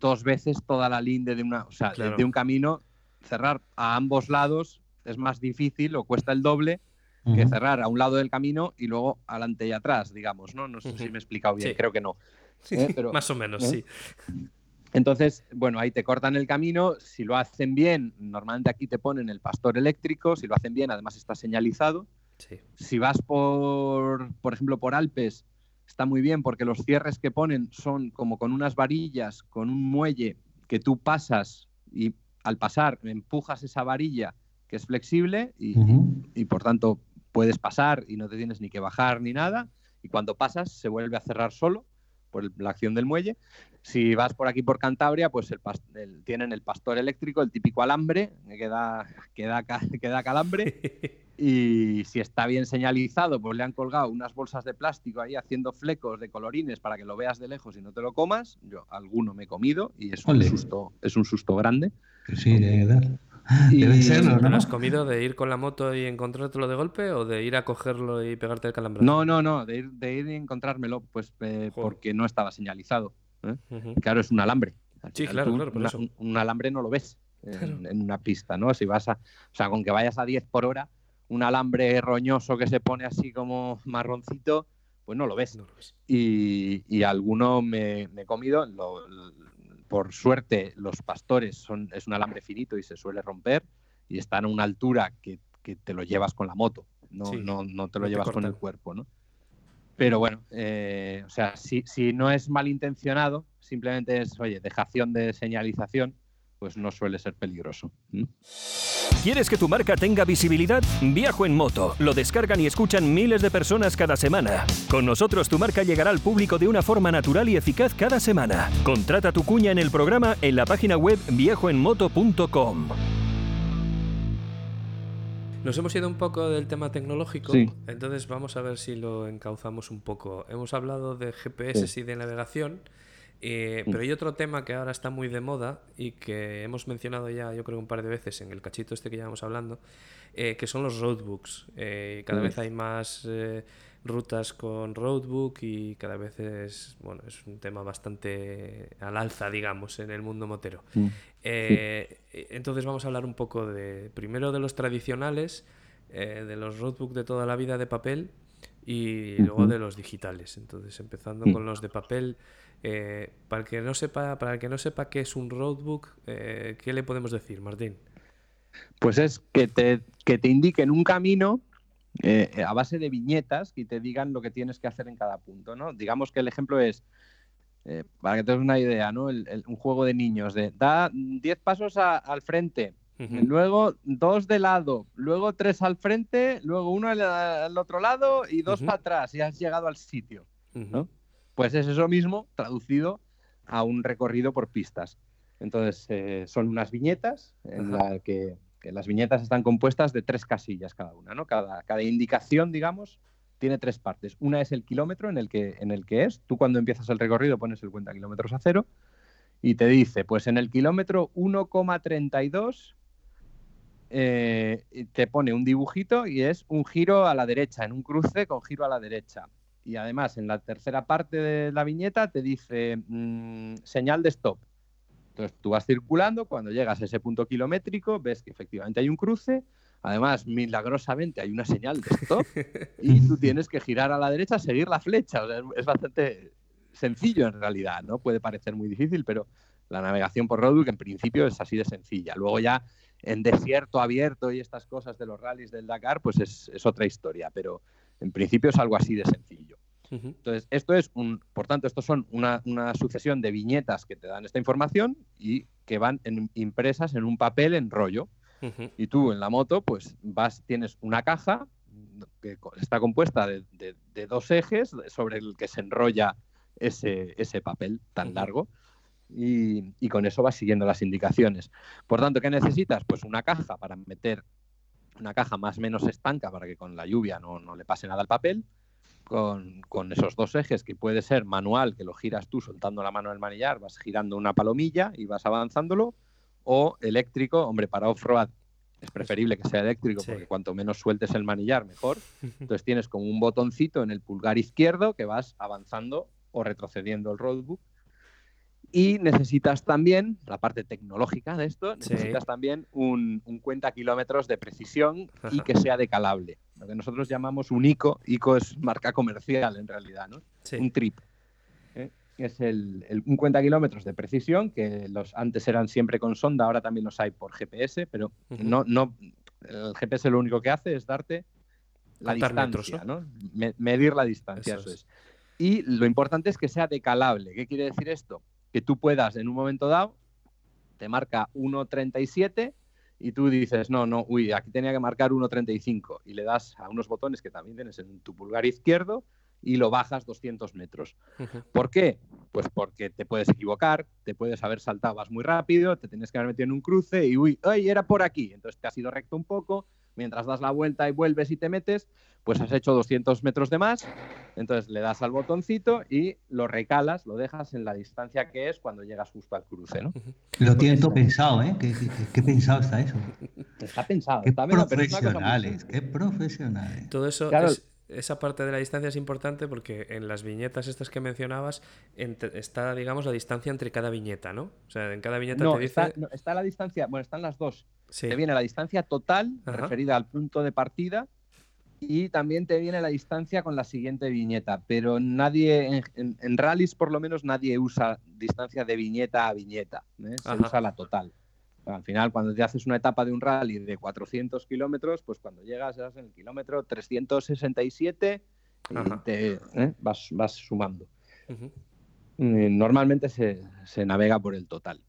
dos veces toda la linde de una, o sea, de- Claro. de un camino, cerrar a ambos lados es más difícil o cuesta el doble que cerrar a un lado del camino y luego adelante y atrás, digamos, ¿no? No sé si me he explicado bien, Sí. creo que no. Eh, pero- Más o menos, ¿eh? sí. Entonces, bueno, ahí te cortan el camino. Si lo hacen bien, normalmente aquí te ponen el pastor eléctrico. Si lo hacen bien, además está señalizado. sí. Si vas por, por ejemplo, por Alpes, está muy bien porque los cierres que ponen son como con unas varillas, con un muelle que tú pasas y al pasar empujas esa varilla que es flexible y por tanto puedes pasar y no te tienes ni que bajar ni nada. Y cuando pasas se vuelve a cerrar solo por el- la acción del muelle. Si vas por aquí por Cantabria, pues el pas- el- tienen el pastor eléctrico, el típico alambre, que da, que da, que da calambre. Y si está bien señalizado, pues le han colgado unas bolsas de plástico ahí haciendo flecos de colorines para que lo veas de lejos y no te lo comas. Yo alguno me he comido y es un Ole. susto, es un susto grande. Pues sí, debe. Y- serlo, ¿Te lo ¿no? has comido de ir con la moto y encontrártelo de golpe o de ir a cogerlo y pegarte el calambrazo? No, no, no, de ir, de ir y encontrármelo, pues eh, porque no estaba señalizado. ¿eh? Ujú. Claro, es un alambre. Al Sí, claro, tú claro, por una- eso. Un, un alambre no lo ves en, Claro. en una pista, ¿no? Si vas a, o sea, con que vayas a 10 por hora, un alambre roñoso que se pone así como marroncito, pues no lo ves. No lo ves. Y, y alguno me, me he comido. lo- por suerte, los pastores son, es un alambre finito y se suele romper y están a una altura que, que te lo llevas con la moto, no, Sí, no, no te no lo te llevas con el cuerpo, ¿no? Pero bueno, eh, o sea, si, si no es malintencionado, simplemente es, oye, dejación de señalización, pues no suele ser peligroso. ¿Quieres que tu marca tenga visibilidad? Viajo en moto. Lo descargan y escuchan miles de personas cada semana. Con nosotros tu marca llegará al público de una forma natural y eficaz cada semana. Contrata tu cuña en el programa en la página web viajoenmoto.com. Nos hemos ido un poco del tema tecnológico, Sí. entonces vamos a ver si lo encauzamos un poco. Hemos hablado de GPS y de navegación, eh, pero hay otro tema que ahora está muy de moda y que hemos mencionado ya, yo creo, un par de veces en el cachito este que llevamos hablando, eh, que son los roadbooks. Eh, cada Mm. vez hay más rutas con roadbook y cada vez es, bueno, es un tema bastante al alza, digamos, en el mundo motero. Eh, Entonces vamos a hablar un poco de, primero de los tradicionales, de los roadbook de toda la vida de papel y luego de los digitales. Entonces empezando Mm. con los de papel, eh, para el que no sepa, para el que no sepa qué es un roadbook, eh, ¿qué le podemos decir, Martín? Pues es que te, que te indiquen un camino eh, a base de viñetas y te digan lo que tienes que hacer en cada punto, ¿no? Digamos que el ejemplo es, eh, para que te des una idea, ¿no? El- el- un juego de niños de da 10 pasos a- al frente, luego dos de lado, luego tres al frente, luego uno al, al otro lado y dos para atrás y has llegado al sitio. ¿no? Pues es eso mismo traducido a un recorrido por pistas. Entonces, eh, son unas viñetas en Ajá. la que, que las viñetas están compuestas de tres casillas cada una, ¿no? Cada, cada indicación, digamos, tiene tres partes. Una es el kilómetro en el, que, en el que es. Tú cuando empiezas el recorrido pones el cuenta kilómetros a cero y te dice, pues en el kilómetro 1,32 eh, te pone un dibujito y es un giro a la derecha, en un cruce con giro a la derecha. Y además, en la tercera parte de la viñeta te dice mm, señal de stop. Entonces tú vas circulando, cuando llegas a ese punto kilométrico, ves que efectivamente hay un cruce, además milagrosamente hay una señal de stop y tú tienes que girar a la derecha, seguir la flecha. O sea, es- es bastante sencillo en realidad, ¿no? Puede parecer muy difícil, pero La navegación por roadbook en principio es así de sencilla. Luego ya en desierto abierto y estas cosas de los rallies del Dakar, pues es, es otra historia, pero en principio es algo así de sencillo. Entonces, esto es un, por tanto, estos son una, una sucesión de viñetas que te dan esta información y que van en- impresas en un papel en rollo. Y tú en la moto, pues vas, tienes una caja que está compuesta de, de- de dos ejes sobre el que se enrolla ese, ese papel tan largo. Y, y con eso vas siguiendo las indicaciones. Por tanto, ¿qué necesitas? Pues una caja para meter una caja más o menos estanca para que con la lluvia no, no le pase nada al papel. Con, con esos dos ejes que puede ser manual, que lo giras tú soltando la mano del manillar, vas girando una palomilla y vas avanzándolo, o eléctrico, hombre, para off-road es preferible que sea eléctrico Sí. porque cuanto menos sueltes el manillar, mejor. Entonces tienes como un botoncito en el pulgar izquierdo que vas avanzando o retrocediendo el roadbook. Y necesitas también, la parte tecnológica de esto, Sí. necesitas también un, un cuenta kilómetros de precisión y que sea decalable. Lo que nosotros llamamos un ICO. ICO es marca comercial en realidad, ¿no? Sí. Un trip. ¿eh? Es el, el- un cuenta kilómetros de precisión, que los antes eran siempre con sonda, ahora también los hay por GPS, pero no, no, el GPS lo único que hace es darte la distancia, metros, ¿no? Me- medir la distancia, Eso eso, es. es. Y lo importante es que sea decalable. ¿Qué quiere decir esto? Que tú puedas en un momento dado, te marca 1.37 y tú dices, no, no, uy, aquí tenía que marcar 1.35 y le das a unos botones que también tienes en tu pulgar izquierdo y lo bajas 200 metros. ¿Por qué? Pues porque te puedes equivocar, te puedes haber saltado, vas muy rápido, te tienes que haber metido en un cruce y uy, ay, era por aquí. Entonces te has ido recto un poco, mientras das la vuelta y vuelves y te metes, pues has hecho 200 metros de más. Entonces le das al botoncito y lo recalas, lo dejas en la distancia que es cuando llegas justo al cruce, ¿no? Lo tienen todo pensado, ¿eh? ¿Qué, qué- qué- qué pensado está eso? Está pensado, Qué está profesionales, qué profesionales. Todo eso, Claro. es- esa parte de la distancia es importante porque en las viñetas estas que mencionabas entre- está, digamos, la distancia entre cada viñeta, ¿no? O sea, en cada viñeta No te dice... está, no, está la distancia, bueno, están las dos. Sí. Te viene la distancia total Ajá. referida al punto de partida y también te viene la distancia con la siguiente viñeta. Pero nadie, en, en- en rallies por lo menos, nadie usa distancia de viñeta a viñeta. ¿eh? Se Ajá. usa la total. Al final, cuando te haces una etapa de un rally de 400 kilómetros, pues cuando llegas estás en el kilómetro 367 y te ¿eh? vas, vas sumando. Eh, Normalmente se, se navega por el total.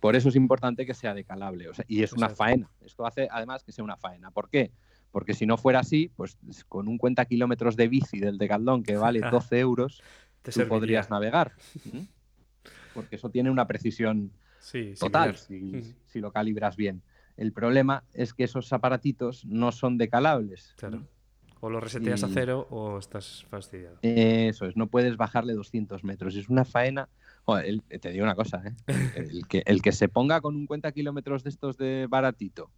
Por eso es importante que sea decalable. o sea, y es una faena. Esto hace además que sea una faena. ¿Por qué? Porque si no fuera así, pues con un cuenta kilómetros de bici del Decathlon que vale 12 euros, Te tú serviría. podrías navegar. Porque eso tiene una precisión Sí, total si, lo calibras bien. El problema es que esos aparatitos no son decalables. Claro. O lo reseteas a cero o estás fastidiado. Eso es, no puedes bajarle 200 metros. Es una faena. Joder, el- te digo una cosa, ¿eh? el, que, el que se ponga con un cuenta kilómetros de estos de baratito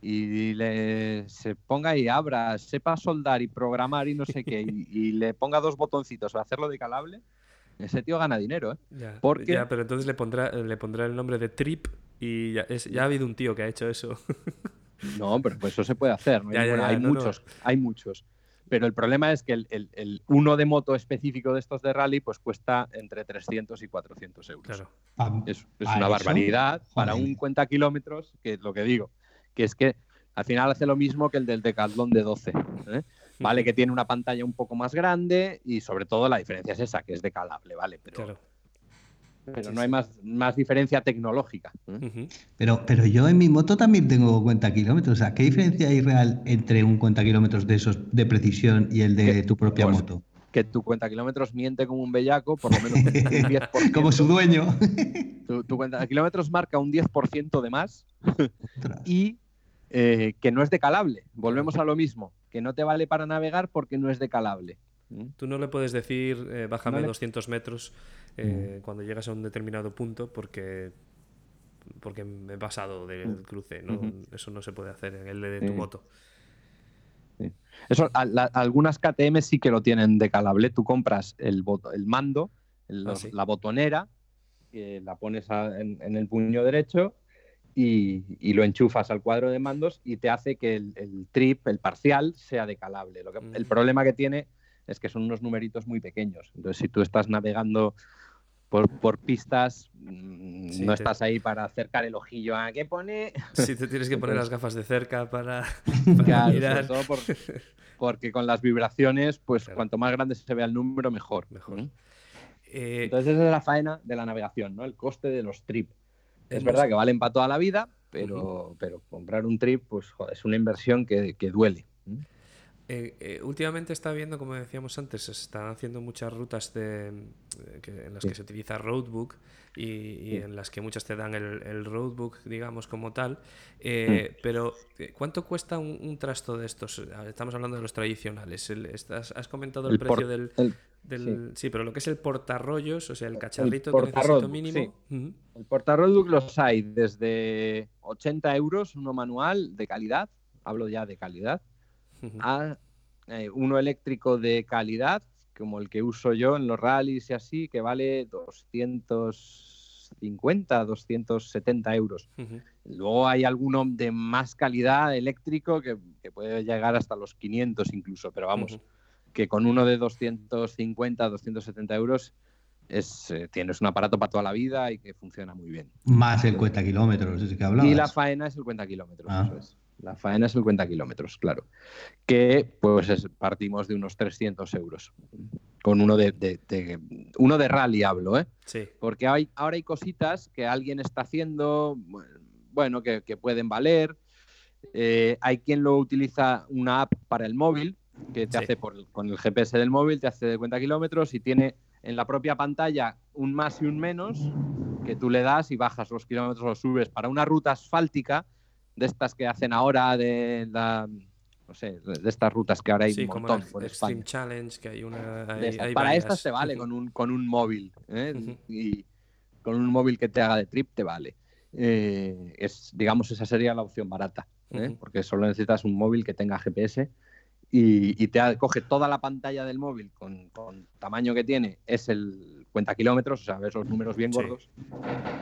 y le, se ponga y abra, sepa soldar y programar y no sé qué, y, y le ponga dos botoncitos para hacerlo decalable, ese tío gana dinero, ¿eh? Ya, Porque- ya, pero entonces le pondrá, le pondrá el nombre de Trip y ya, es- ya ha habido un tío que ha hecho eso. No, pero pues eso se puede hacer. ¿no? Ya, Bueno, hay no, no. muchos, hay muchos. Pero el problema es que el, el- el uno de moto específico de estos de rally pues cuesta entre 300 y 400 euros. Claro. Es, es ¿A una eso? barbaridad para un cuenta kilómetros, que es lo que digo, que es que al final hace lo mismo que el del Decathlon de 12. ¿eh? Vale, que tiene una pantalla un poco más grande y sobre todo la diferencia es esa, que es decalable, ¿vale? Pero, Claro. Pero Sí, no sí. hay más, más diferencia tecnológica. Pero, pero yo en mi moto también tengo cuenta kilómetros. O sea, ¿qué diferencia hay real entre un cuenta kilómetros de esos de precisión y el de tu propia Pues, moto? Que tu cuenta kilómetros miente como un bellaco, por lo menos un 10%. Como su dueño. Tu, tu cuenta kilómetros marca un 10% de más y eh, que no es decalable. Volvemos a lo mismo, que no te vale para navegar porque no es decalable. ¿Mm? Tú no le puedes decir, eh, bájame No le- 200 200 metros eh, cuando llegas a un determinado punto porque porque me he pasado del cruce. ¿no? Eso no se puede hacer en el de tu Eh, moto. Eso, a- la- algunas KTM sí que lo tienen decalable. Tú compras el, bot- el mando, el- Ah, los- sí. la botonera, que la pones a- en, en el puño derecho y, y lo enchufas al cuadro de mandos y te hace que el, el trip, el parcial, sea decalable. Lo que, El Mm. problema que tiene es que son unos numeritos muy pequeños. Entonces, si tú estás navegando por, por pistas mm, Sí, no te- estás ahí para acercar el ojillo a qué pone. Si te tienes que poner las gafas de cerca para, para Claro, sobre mirar. todo por- porque con las vibraciones, pues Claro. cuanto más grande se vea el número, mejor. Mejor. ¿Mm? Eh, Entonces esa es la faena de la navegación, ¿no? El coste de los trip. Es verdad que valen para toda la vida, pero, pero comprar un trip, pues joder, es una inversión que, que duele. ¿Mm? Eh, eh, últimamente está viendo, como decíamos antes, se están haciendo muchas rutas de, eh, que- en las Sí. que se utiliza Roadbook y, y Sí. en las que muchas te dan el, el Roadbook, digamos, como tal. Eh, Pero, ¿cuánto cuesta un, un trasto de estos? Ah, Estamos hablando de los tradicionales. El- estás- has comentado el, precio del... el- del- sí. pero lo que es el portarrollos, o sea, el cacharrito que necesito mínimo. El portarroadbook los hay desde 80 euros, uno manual de calidad, hablo ya de calidad, A eh, uno eléctrico de calidad, como el que uso yo en los rallies y así, que vale 250, 270 euros. Luego hay alguno de más calidad eléctrico que, que puede llegar hasta los 500 incluso, pero vamos, que con uno de 250, 270 euros es, eh, tienes un aparato para toda la vida y que funciona muy bien. Más el cuenta kilómetros, ese que hablabas. Y la faena es el cuenta kilómetros, Ah. eso es. La faena es el cuenta kilómetros, claro. Que pues es- partimos de unos 300 euros. Con uno de, de- de- uno de rally hablo, ¿eh? Sí. Porque hay, ahora hay cositas que alguien está haciendo, bueno, que, que pueden valer. Eh, hay quien lo utiliza una app para el móvil, que te Sí. hace por, con el GPS del móvil, te hace de cuenta kilómetros y tiene en la propia pantalla un más y un menos que tú le das y bajas los kilómetros o subes para una ruta asfáltica de estas que hacen ahora de la no sé, de estas rutas que ahora hay Sí, un como montón el por Extreme España. Challenge, que hay una. Hay- hay Para varias. estas te vale con un, con un móvil. ¿eh? Y con un móvil que te haga de trip te vale. Eh, es, digamos, esa sería la opción barata, ¿eh? Porque solo necesitas un móvil que tenga GPS y, y te ha- coge toda la pantalla del móvil con, con tamaño que tiene, es el cuenta kilómetros, o sea, ves los números bien Sí. gordos,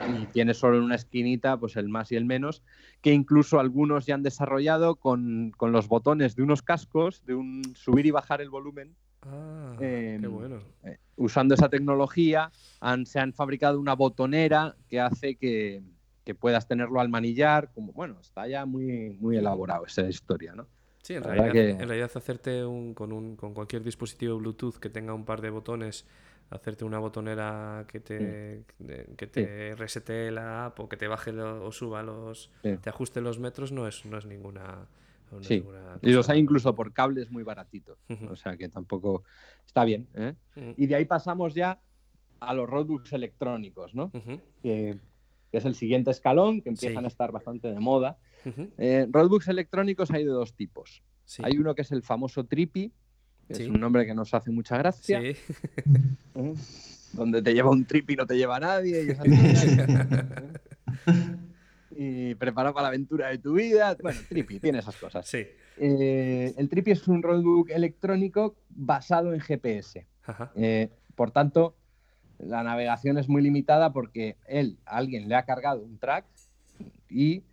y tienes solo en una esquinita pues el más y el menos, que incluso algunos ya han desarrollado con, con los botones de unos cascos, de un subir y bajar el volumen, Ah, qué Em, bueno. eh, usando esa tecnología, han- se han fabricado una botonera que hace que, que puedas tenerlo al manillar. Como, bueno, está ya muy, muy elaborado esa historia, ¿no? Sí, en realidad, que- en realidad hacerte un, con, un, con cualquier dispositivo Bluetooth que tenga un par de botones, hacerte una botonera que te, de- que te resete la app o que te baje lo- o suba los, Sí. te ajuste los metros, no es, no es ninguna. no es Sí, ninguna Y los hay incluso por cables muy baratitos. O sea que tampoco está bien. ¿eh? Ujú. Y de ahí pasamos ya a los roadbooks electrónicos, ¿no? Que, que es el siguiente escalón, que empiezan Sí. a estar bastante de moda. Eh, roadbooks electrónicos hay de dos tipos. sí. Hay uno que es el famoso Trippy, que Sí. es un nombre que nos hace mucha gracia. Sí. ¿eh? donde te lleva un trip y no te lleva nadie y, esas cosas, ¿eh? y prepara para la aventura de tu vida. Bueno, Trippy tiene esas cosas. Sí. Eh, el Trippy es un roadbook electrónico basado en GPS. Ajá. Eh, por tanto, la navegación es muy limitada porque él, alguien le ha cargado un track y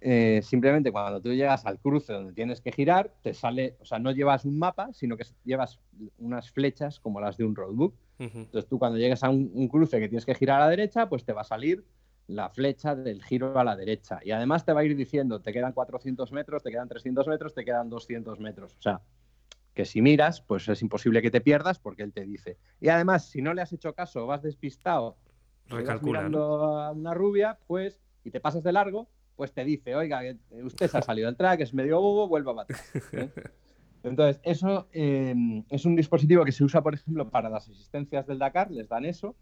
eh, simplemente cuando tú llegas al cruce donde tienes que girar, te sale, o sea, no llevas un mapa, sino que llevas unas flechas como las de un roadbook. Entonces tú cuando llegues a un, un cruce que tienes que girar a la derecha, pues te va a salir la flecha del giro a la derecha. Y además te va a ir diciendo, te quedan 400 metros, te quedan 300 metros, te quedan 200 metros. O sea, que si miras, pues es imposible que te pierdas porque él te dice. Y además, si no le has hecho caso vas despistado, vas Recalcula, a una rubia, pues, y te pasas de largo, pues te dice, oiga, que usted se ha salido del track, es medio bobo, vuelva a atrás. ¿eh? Entonces, eso eh, es un dispositivo que se usa, por ejemplo, para las asistencias del Dakar, les dan eso,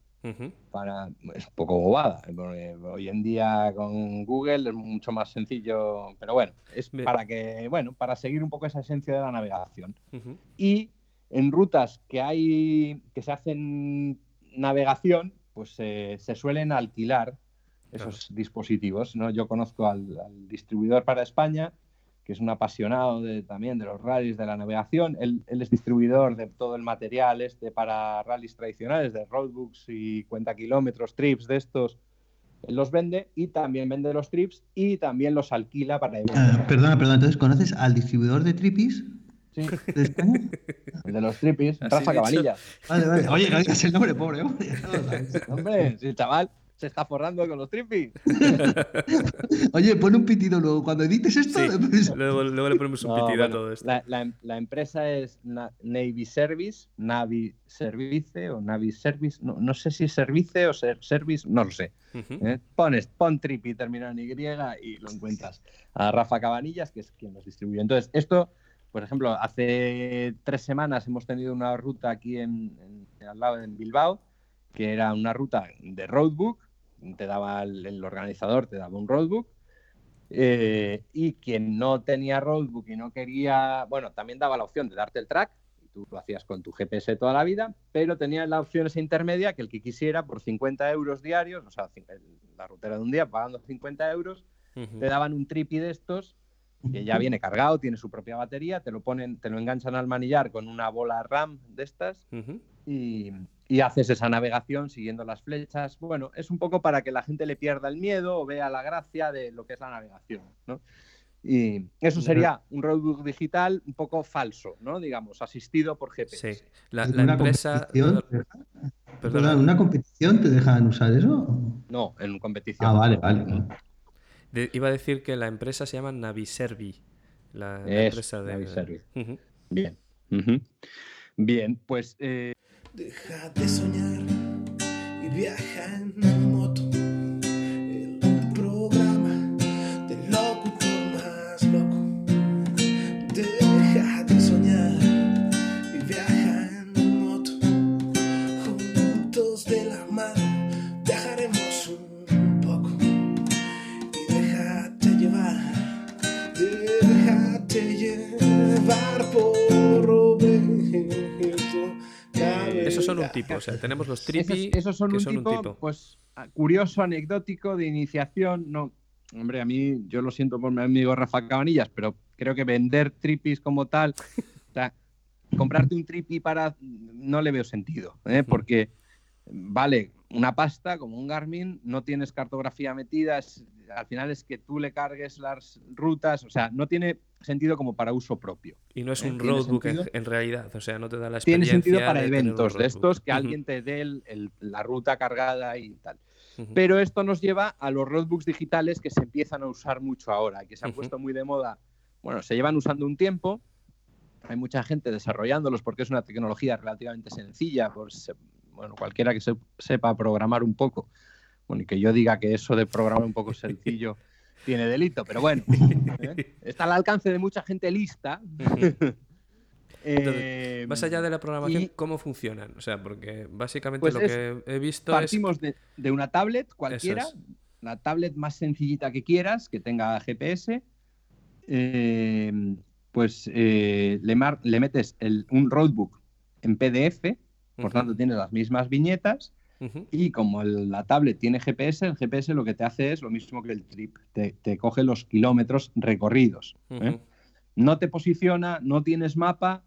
para es un poco bobada, ¿eh? porque hoy en día con Google es mucho más sencillo, pero bueno, es Bien. para que, bueno, para seguir un poco esa esencia de la navegación. ujú. Y en rutas que hay que se hacen navegación, pues eh, se suelen alquilar esos dispositivos, ¿no? Yo conozco al, al distribuidor para España, que es un apasionado de- también de los rallies de la navegación. Él, él es distribuidor de todo el material este para rallies tradicionales, de roadbooks y cuenta kilómetros, trips de estos. Él los vende y también vende los trips y también los alquila para. Ah, perdona, perdona. Entonces, ¿conoces al distribuidor de Tripis? Sí, ¿De España? el de los trippies, Así Rafa. Cabanillas. Vale, vale. Oye, no digas el nombre, pobre hombre. Hombre, el chaval se está forrando con los trippies. Oye, pon un pitido luego. Cuando edites esto, Sí. pues- Luego, luego le ponemos un No, pitido a todo esto. La, la em- la empresa es Na- Navy Service, Navi Service o Navi Service, no, no sé si es Service o ser- Service, no lo sé. ¿eh? Pones, pon Tripi terminado en Y y lo encuentras. A Rafa Cabanillas, que es quien los distribuye. Entonces, esto, por ejemplo, hace tres semanas hemos tenido una ruta aquí en, en- al lado en Bilbao, que era una ruta de roadbook, te daba el, el organizador, te daba un roadbook, eh, y quien no tenía roadbook y no quería, bueno, también daba la opción de darte el track, y tú lo hacías con tu GPS toda la vida, pero tenía la opción esa intermedia que el que quisiera por 50 euros diarios, o sea, la rutera de un día pagando 50 euros, te daban un tripi de estos que ya viene cargado, tiene su propia batería, te lo ponen, te lo enganchan al manillar con una bola RAM de estas y, y haces esa navegación siguiendo las flechas. Bueno, es un poco para que la gente le pierda el miedo o vea la gracia de lo que es la navegación, ¿no? Y eso sería un roadbook digital un poco falso, ¿no? Digamos, asistido por GPS. Sí. La, ¿En la una empresa. competición? perdón, Perdona, ¿En una competición te dejan usar eso? No, en competición. Ah, vale, vale. de- iba a decir que la empresa se llama Naviservi. La, la empresa de. Naviservi. Bien. Bien, pues eh, Deja de soñar y viaja O sea, tenemos los tripi, esos, esos son, que un, son tipo, un tipo. pues a- curioso, anecdótico, de iniciación. No, hombre, a mí, yo lo siento por mi amigo Rafa Cabanillas, pero creo que vender tripis como tal, o sea, comprarte un tripi para no le veo sentido, ¿eh? porque vale una pasta como un Garmin, no tienes cartografía metida, es- al final es que tú le cargues las rutas, o sea, no tiene sentido como para uso propio. Y no es ¿eh? un ¿Tiene roadbook en, en realidad, o sea, no te da la Tiene experiencia. sentido para de eventos de estos que alguien te dé el- el- la ruta cargada y tal. Pero esto nos lleva a los roadbooks digitales que se empiezan a usar mucho ahora que se han puesto muy de moda. Bueno, se llevan usando un tiempo. Hay mucha gente desarrollándolos porque es una tecnología relativamente sencilla. Pues, bueno, cualquiera que se- sepa programar un poco. Bueno, y que yo diga que eso de programar un poco sencillo tiene delito, pero bueno, ¿eh? está al alcance de mucha gente lista. Ujú. Eh, Más allá de la programación, y- ¿cómo funcionan? O sea, porque básicamente Pues lo es- que he visto Partimos de, de una tablet cualquiera, es. la tablet más sencillita que quieras, que tenga GPS. eh, pues eh, le, mar- le metes el- un roadbook en PDF, por tanto tiene las mismas viñetas. Y como el- la tablet tiene GPS, el GPS lo que te hace es lo mismo que el trip, te, te coge los kilómetros recorridos. ¿eh? No te posiciona, no tienes mapa,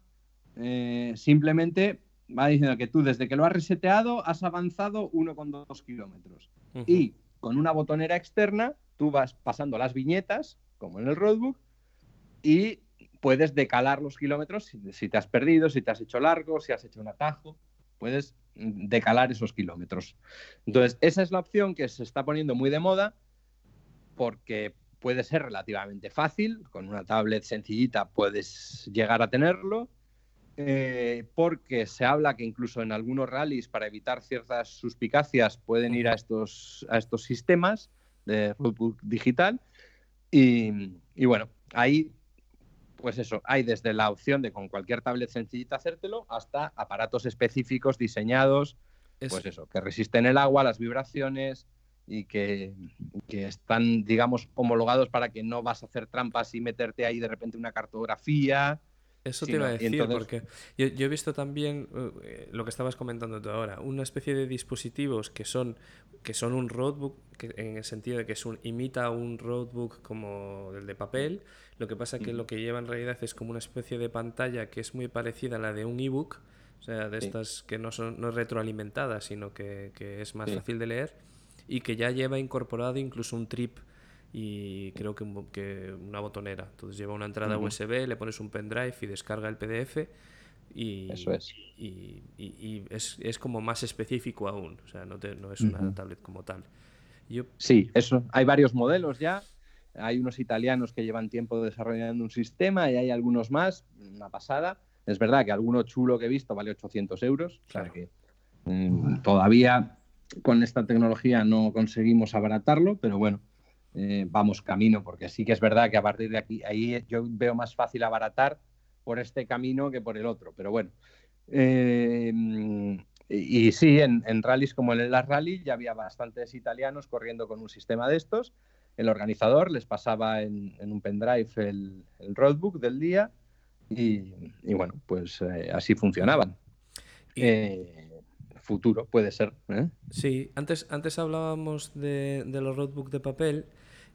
eh, simplemente va diciendo que tú desde que lo has reseteado has avanzado 1,2 kilómetros. Ujú. Y con una botonera externa tú vas pasando las viñetas, como en el roadbook, y puedes decalar los kilómetros si, si te has perdido, si te has hecho largo, si has hecho un atajo, puedes decalar esos kilómetros. Entonces, esa es la opción que se está poniendo muy de moda porque puede ser relativamente fácil, con una tablet sencillita puedes llegar a tenerlo, eh, porque se habla que incluso en algunos rallies, para evitar ciertas suspicacias, pueden ir a estos, a estos sistemas de roadbook digital. Y, y bueno, ahí, pues eso, hay desde la opción de con cualquier tablet sencillita hacértelo hasta aparatos específicos diseñados, Es- pues eso, que resisten el agua, las vibraciones y que, que están, digamos, homologados para que no vas a hacer trampas y meterte ahí de repente una cartografía. Eso te iba a decir, entonces- porque yo, yo he visto también eh, lo que estabas comentando tú ahora, una especie de dispositivos que son, que son un roadbook, que, en el sentido de que es un, imita un roadbook como el de papel, lo que pasa que lo que lleva en realidad es como una especie de pantalla que es muy parecida a la de un ebook, o sea, de Sí. estas que no son no retroalimentadas, sino que, que es más Sí. fácil de leer, y que ya lleva incorporado incluso un trip y creo que, un- que una botonera. Entonces lleva una entrada. USB, le pones un pendrive y descarga el PDF y, Eso es. y, y- y es, es como más específico aún, o sea, no, te- no es una tablet como tal. Yo, Sí, eso. Hay varios modelos ya. Hay unos italianos que llevan tiempo desarrollando un sistema y hay algunos más. Una pasada. Es verdad que alguno chulo que he visto vale 800 euros. O sea Claro. que mm, todavía con esta tecnología no conseguimos abaratarlo, pero bueno, eh, vamos camino, porque sí que es verdad que a partir de aquí, ahí yo veo más fácil abaratar por este camino que por el otro. Pero bueno. Eh, y, y sí, en, en rallies como el Elas Rally ya había bastantes italianos corriendo con un sistema de estos. El organizador les pasaba en, en un pendrive el, el roadbook del día y, y bueno, pues eh, así funcionaban. y- Eh, futuro puede ser. ¿eh? Sí, antes, antes hablábamos de, de los roadbook de papel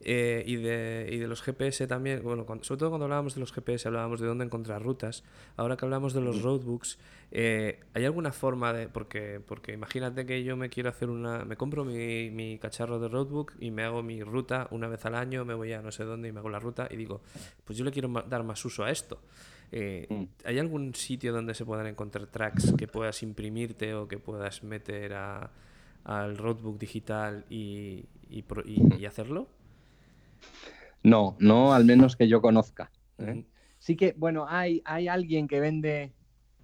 eh, y, de, y de los GPS también. Bueno, cuando- sobre todo cuando hablábamos de los GPS hablábamos de dónde encontrar rutas. Ahora que hablamos de los roadbooks, eh, ¿hay alguna forma de...? Porque, porque imagínate que yo me quiero hacer una... Me compro mi, mi cacharro de roadbook y me hago mi ruta una vez al año, me voy a no sé dónde y me hago la ruta y digo, pues yo le quiero dar más uso a esto. Eh, Mm. ¿Hay algún sitio donde se puedan encontrar tracks que puedas imprimirte o que puedas meter a, al roadbook digital y, y pro- y- y hacerlo? No, no al menos que yo conozca. ¿eh? Sí que, bueno, hay, hay alguien que vende,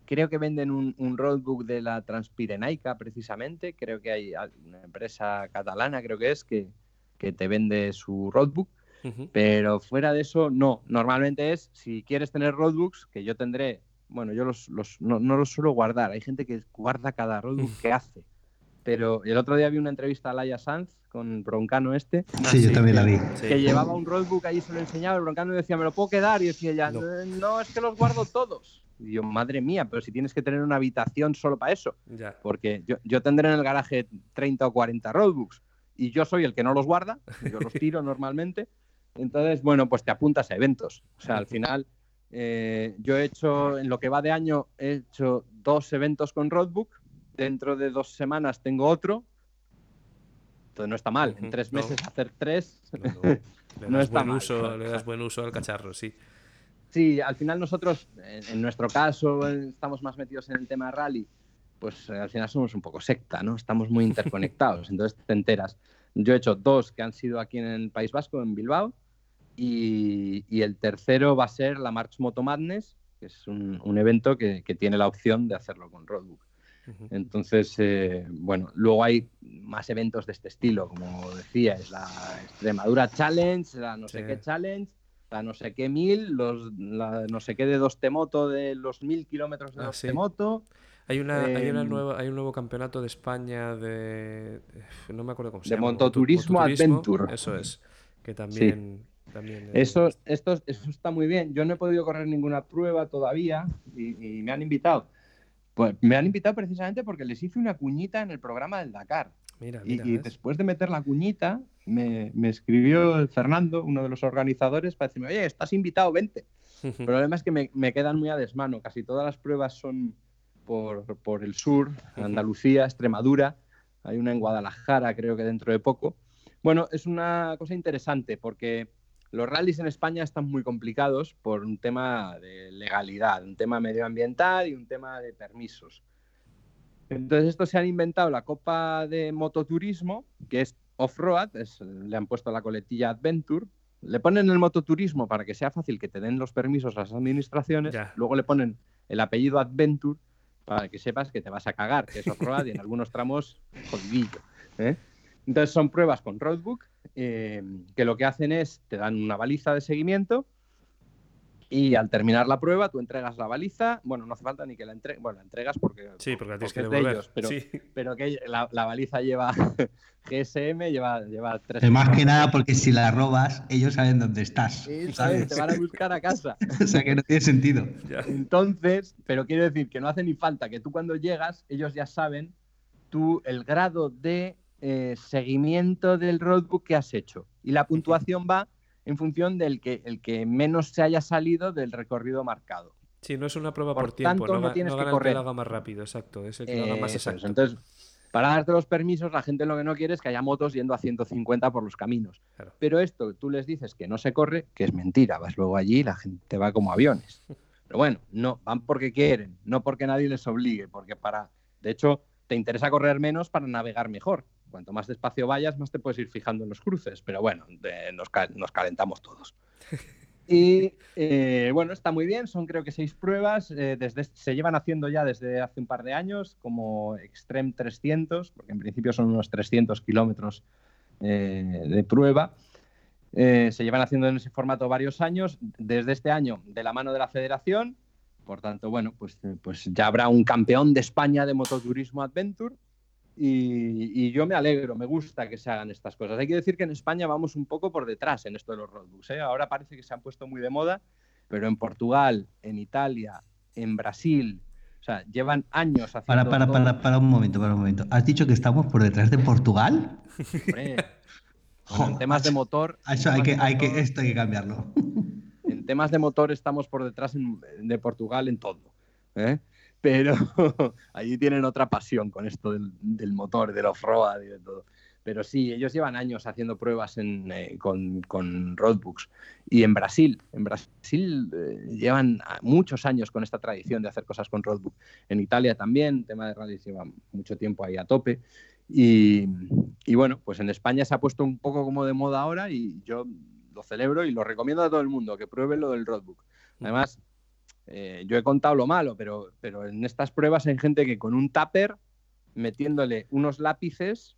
creo que venden un, un roadbook de la Transpirenaica precisamente, creo que hay una empresa catalana, creo que es, que, que te vende su roadbook, pero fuera de eso, no. Normalmente es, si quieres tener roadbooks, que yo tendré, bueno, yo los, los- no, no los suelo guardar, hay gente que guarda cada roadbook que hace. Pero el otro día vi una entrevista a Laia Sanz con Broncano este, Sí, yo también la vi. Sí. que llevaba un roadbook allí, se lo enseñaba, el broncano y decía, ¿me lo puedo quedar? Y decía ella, No. no. no, es que los guardo todos. Y yo, madre mía, pero si tienes que tener una habitación solo para eso. Ya. Porque yo, yo tendré en el garaje 30 o 40 roadbooks y yo soy el que no los guarda, yo los tiro normalmente. Entonces, bueno, pues te apuntas a eventos. O sea, al final, eh, yo he hecho, en lo que va de año, he hecho dos eventos con roadbook. Dentro de dos semanas tengo otro. Entonces no está mal. En tres no. meses hacer tres No, no. Le No está buen mal. uso, le das buen uso al cacharro, sí. Sí, al final nosotros, en, nuestro caso, estamos más metidos en el tema rally, pues eh, al final somos un poco secta, ¿no? Estamos muy interconectados, entonces te enteras. Yo he hecho dos que han sido aquí en el País Vasco, en Bilbao, y, y el tercero va a ser la March Moto Madness, que es un, un evento que, que tiene la opción de hacerlo con Roadbook. Entonces, eh, bueno, luego hay más eventos de este estilo, como decía, es la Extremadura Challenge, la no sé qué Challenge, la no sé qué mil, los, la no sé qué de dos moto de los mil kilómetros de Ah, dos sí. moto. Hay, una, hay, una Em, nueva, hay un nuevo campeonato de España de. No me acuerdo cómo se De llama. mototurismo Adventure. Eso es. Que también. también eh, Eso, esto, eso está muy bien. Yo no he podido correr ninguna prueba todavía y, y me han invitado. Pues me han invitado precisamente porque les hice una cuñita en el programa del Dakar. Mira, Y, mira. y después de meter la cuñita, me, me escribió Fernando, uno de los organizadores, para decirme, oye, estás invitado, vente. El problema es que me, me quedan muy a desmano. Casi todas las pruebas son por, por el sur, Andalucía, Extremadura. Hay una en Guadalajara, creo que dentro de poco. Bueno, es una cosa interesante porque los rallies en España están muy complicados por un tema de legalidad, un tema medioambiental y un tema de permisos. Entonces, estos se han inventado la Copa de Mototurismo, que es off-road, le han puesto la coletilla Adventure, le ponen el mototurismo para que sea fácil que te den los permisos las administraciones, Ya. luego le ponen el apellido Adventure para que sepas que te vas a cagar, que es off-road y en algunos tramos jodidillo. ¿eh? Entonces son pruebas con roadbook eh, que lo que hacen es te dan una baliza de seguimiento y al terminar la prueba tú entregas la baliza, bueno, no hace falta ni que la entregues, bueno, la entregas porque, Sí, porque la tienes porque que de devolver. ellos, pero, Sí. pero que la, la baliza lleva GSM, lleva, lleva tres... Eh, Más que nada porque si la robas, ellos saben dónde estás. Sí, ¿sabes? te van a buscar a casa. o sea que no tiene sentido. Entonces, pero quiero decir que no hace ni falta que tú cuando llegas, ellos ya saben tú el grado de eh, seguimiento del roadbook que has hecho. Y la puntuación va en función del que el que menos se haya salido del recorrido marcado. Sí, no es una prueba Por por, tiempo. tanto, no, tienes no que gana el que correr. lo haga más rápido, exacto. Es el que lo haga más es. exacto. Entonces, Para darte los permisos, la gente lo que no quiere es que haya motos yendo a 150 por los caminos. Claro. Pero esto, tú les dices que no se corre, que es mentira. Vas luego allí y la gente va como aviones. Pero bueno, no, van porque quieren, no porque nadie les obligue, porque para, de hecho, te interesa correr menos para navegar mejor. Cuanto más despacio vayas, más te puedes ir fijando en los cruces. Pero bueno, de- nos, ca- nos calentamos todos. Y eh, bueno, está muy bien, son creo que seis pruebas, eh, desde, se llevan haciendo ya desde hace un par de años como Extreme 300, porque en principio son unos 300 kilómetros eh, de prueba. Eh, se llevan haciendo en ese formato varios años, desde este año de la mano de la federación, por tanto, bueno, pues, pues ya habrá un campeón de España de mototurismo Adventure y, y yo me alegro, me gusta que se hagan estas cosas. Hay que decir que en España vamos un poco por detrás en esto de los roadbooks. ¿eh? Ahora parece que se han puesto muy de moda, pero en Portugal, en Italia, en Brasil, o sea, llevan años haciendo. Para, para, para, para un momento, para un momento. ¿Has dicho que estamos por detrás de Portugal? Hombre, bueno, en temas de motor. Eso hay que, hay que, esto hay que cambiarlo. En temas de motor estamos por detrás de Portugal en todo. ¿eh? Pero allí tienen otra pasión con esto del, motor, del off-road y de todo. Pero sí, ellos llevan años haciendo pruebas eh, con, con roadbooks. Y en Brasil, en Brasil eh, llevan a- muchos años con esta tradición de hacer cosas con roadbook. En Italia también, tema de rallies lleva mucho tiempo ahí a tope. Y, y bueno, pues en España se ha puesto un poco como de moda ahora y yo lo celebro y lo recomiendo a todo el mundo, que prueben lo del roadbook. Además, eh, yo he contado lo malo, pero, pero en estas pruebas hay gente que con un tupper, metiéndole unos lápices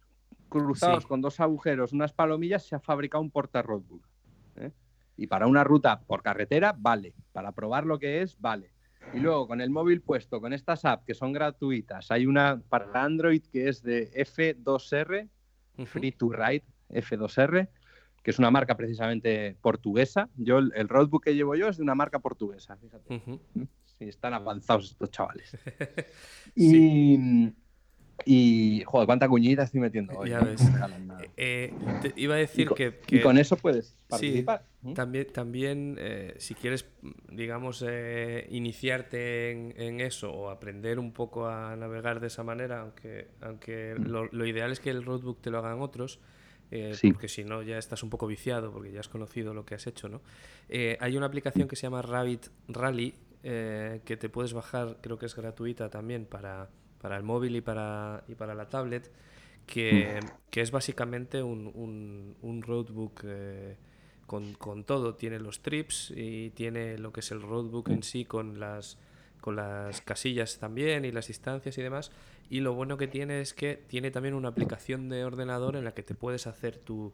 cruzados Sí. con dos agujeros, unas palomillas, se ha fabricado un porta roadbook. ¿eh? Y para una ruta por carretera, vale. Para probar lo que es, vale. Y luego con el móvil puesto, con estas apps que son gratuitas, hay una para Android que es de F2R, Ujú. Free to Ride F2R, que es una marca precisamente portuguesa. Yo el, el roadbook que llevo yo es de una marca portuguesa, fíjate. Ujú. Sí, están avanzados estos chavales. Sí. Y, y joder, cuánta cuñita estoy metiendo hoy. Ya ¿eh? ves. No nada. Eh, te iba a Y decir con, que, y que- con eso puedes Sí, participar. ¿eh? También, también eh, si quieres, digamos, eh, iniciarte en, en eso o aprender un poco a navegar de esa manera, aunque, aunque lo, lo ideal es que el roadbook te lo hagan otros, eh, Sí. porque si no ya estás un poco viciado, porque ya has conocido lo que has hecho, ¿no? Eh, hay una aplicación que se llama Rabbit Rally, eh, que te puedes bajar, creo que es gratuita también para, para el móvil y para, y para la tablet, que, que es básicamente un, un, un roadbook con, con todo. Tiene los trips y tiene lo que es el roadbook en sí con las, con las casillas también y las distancias y demás. Y lo bueno que tiene es que tiene también una aplicación de ordenador en la que te puedes hacer tu,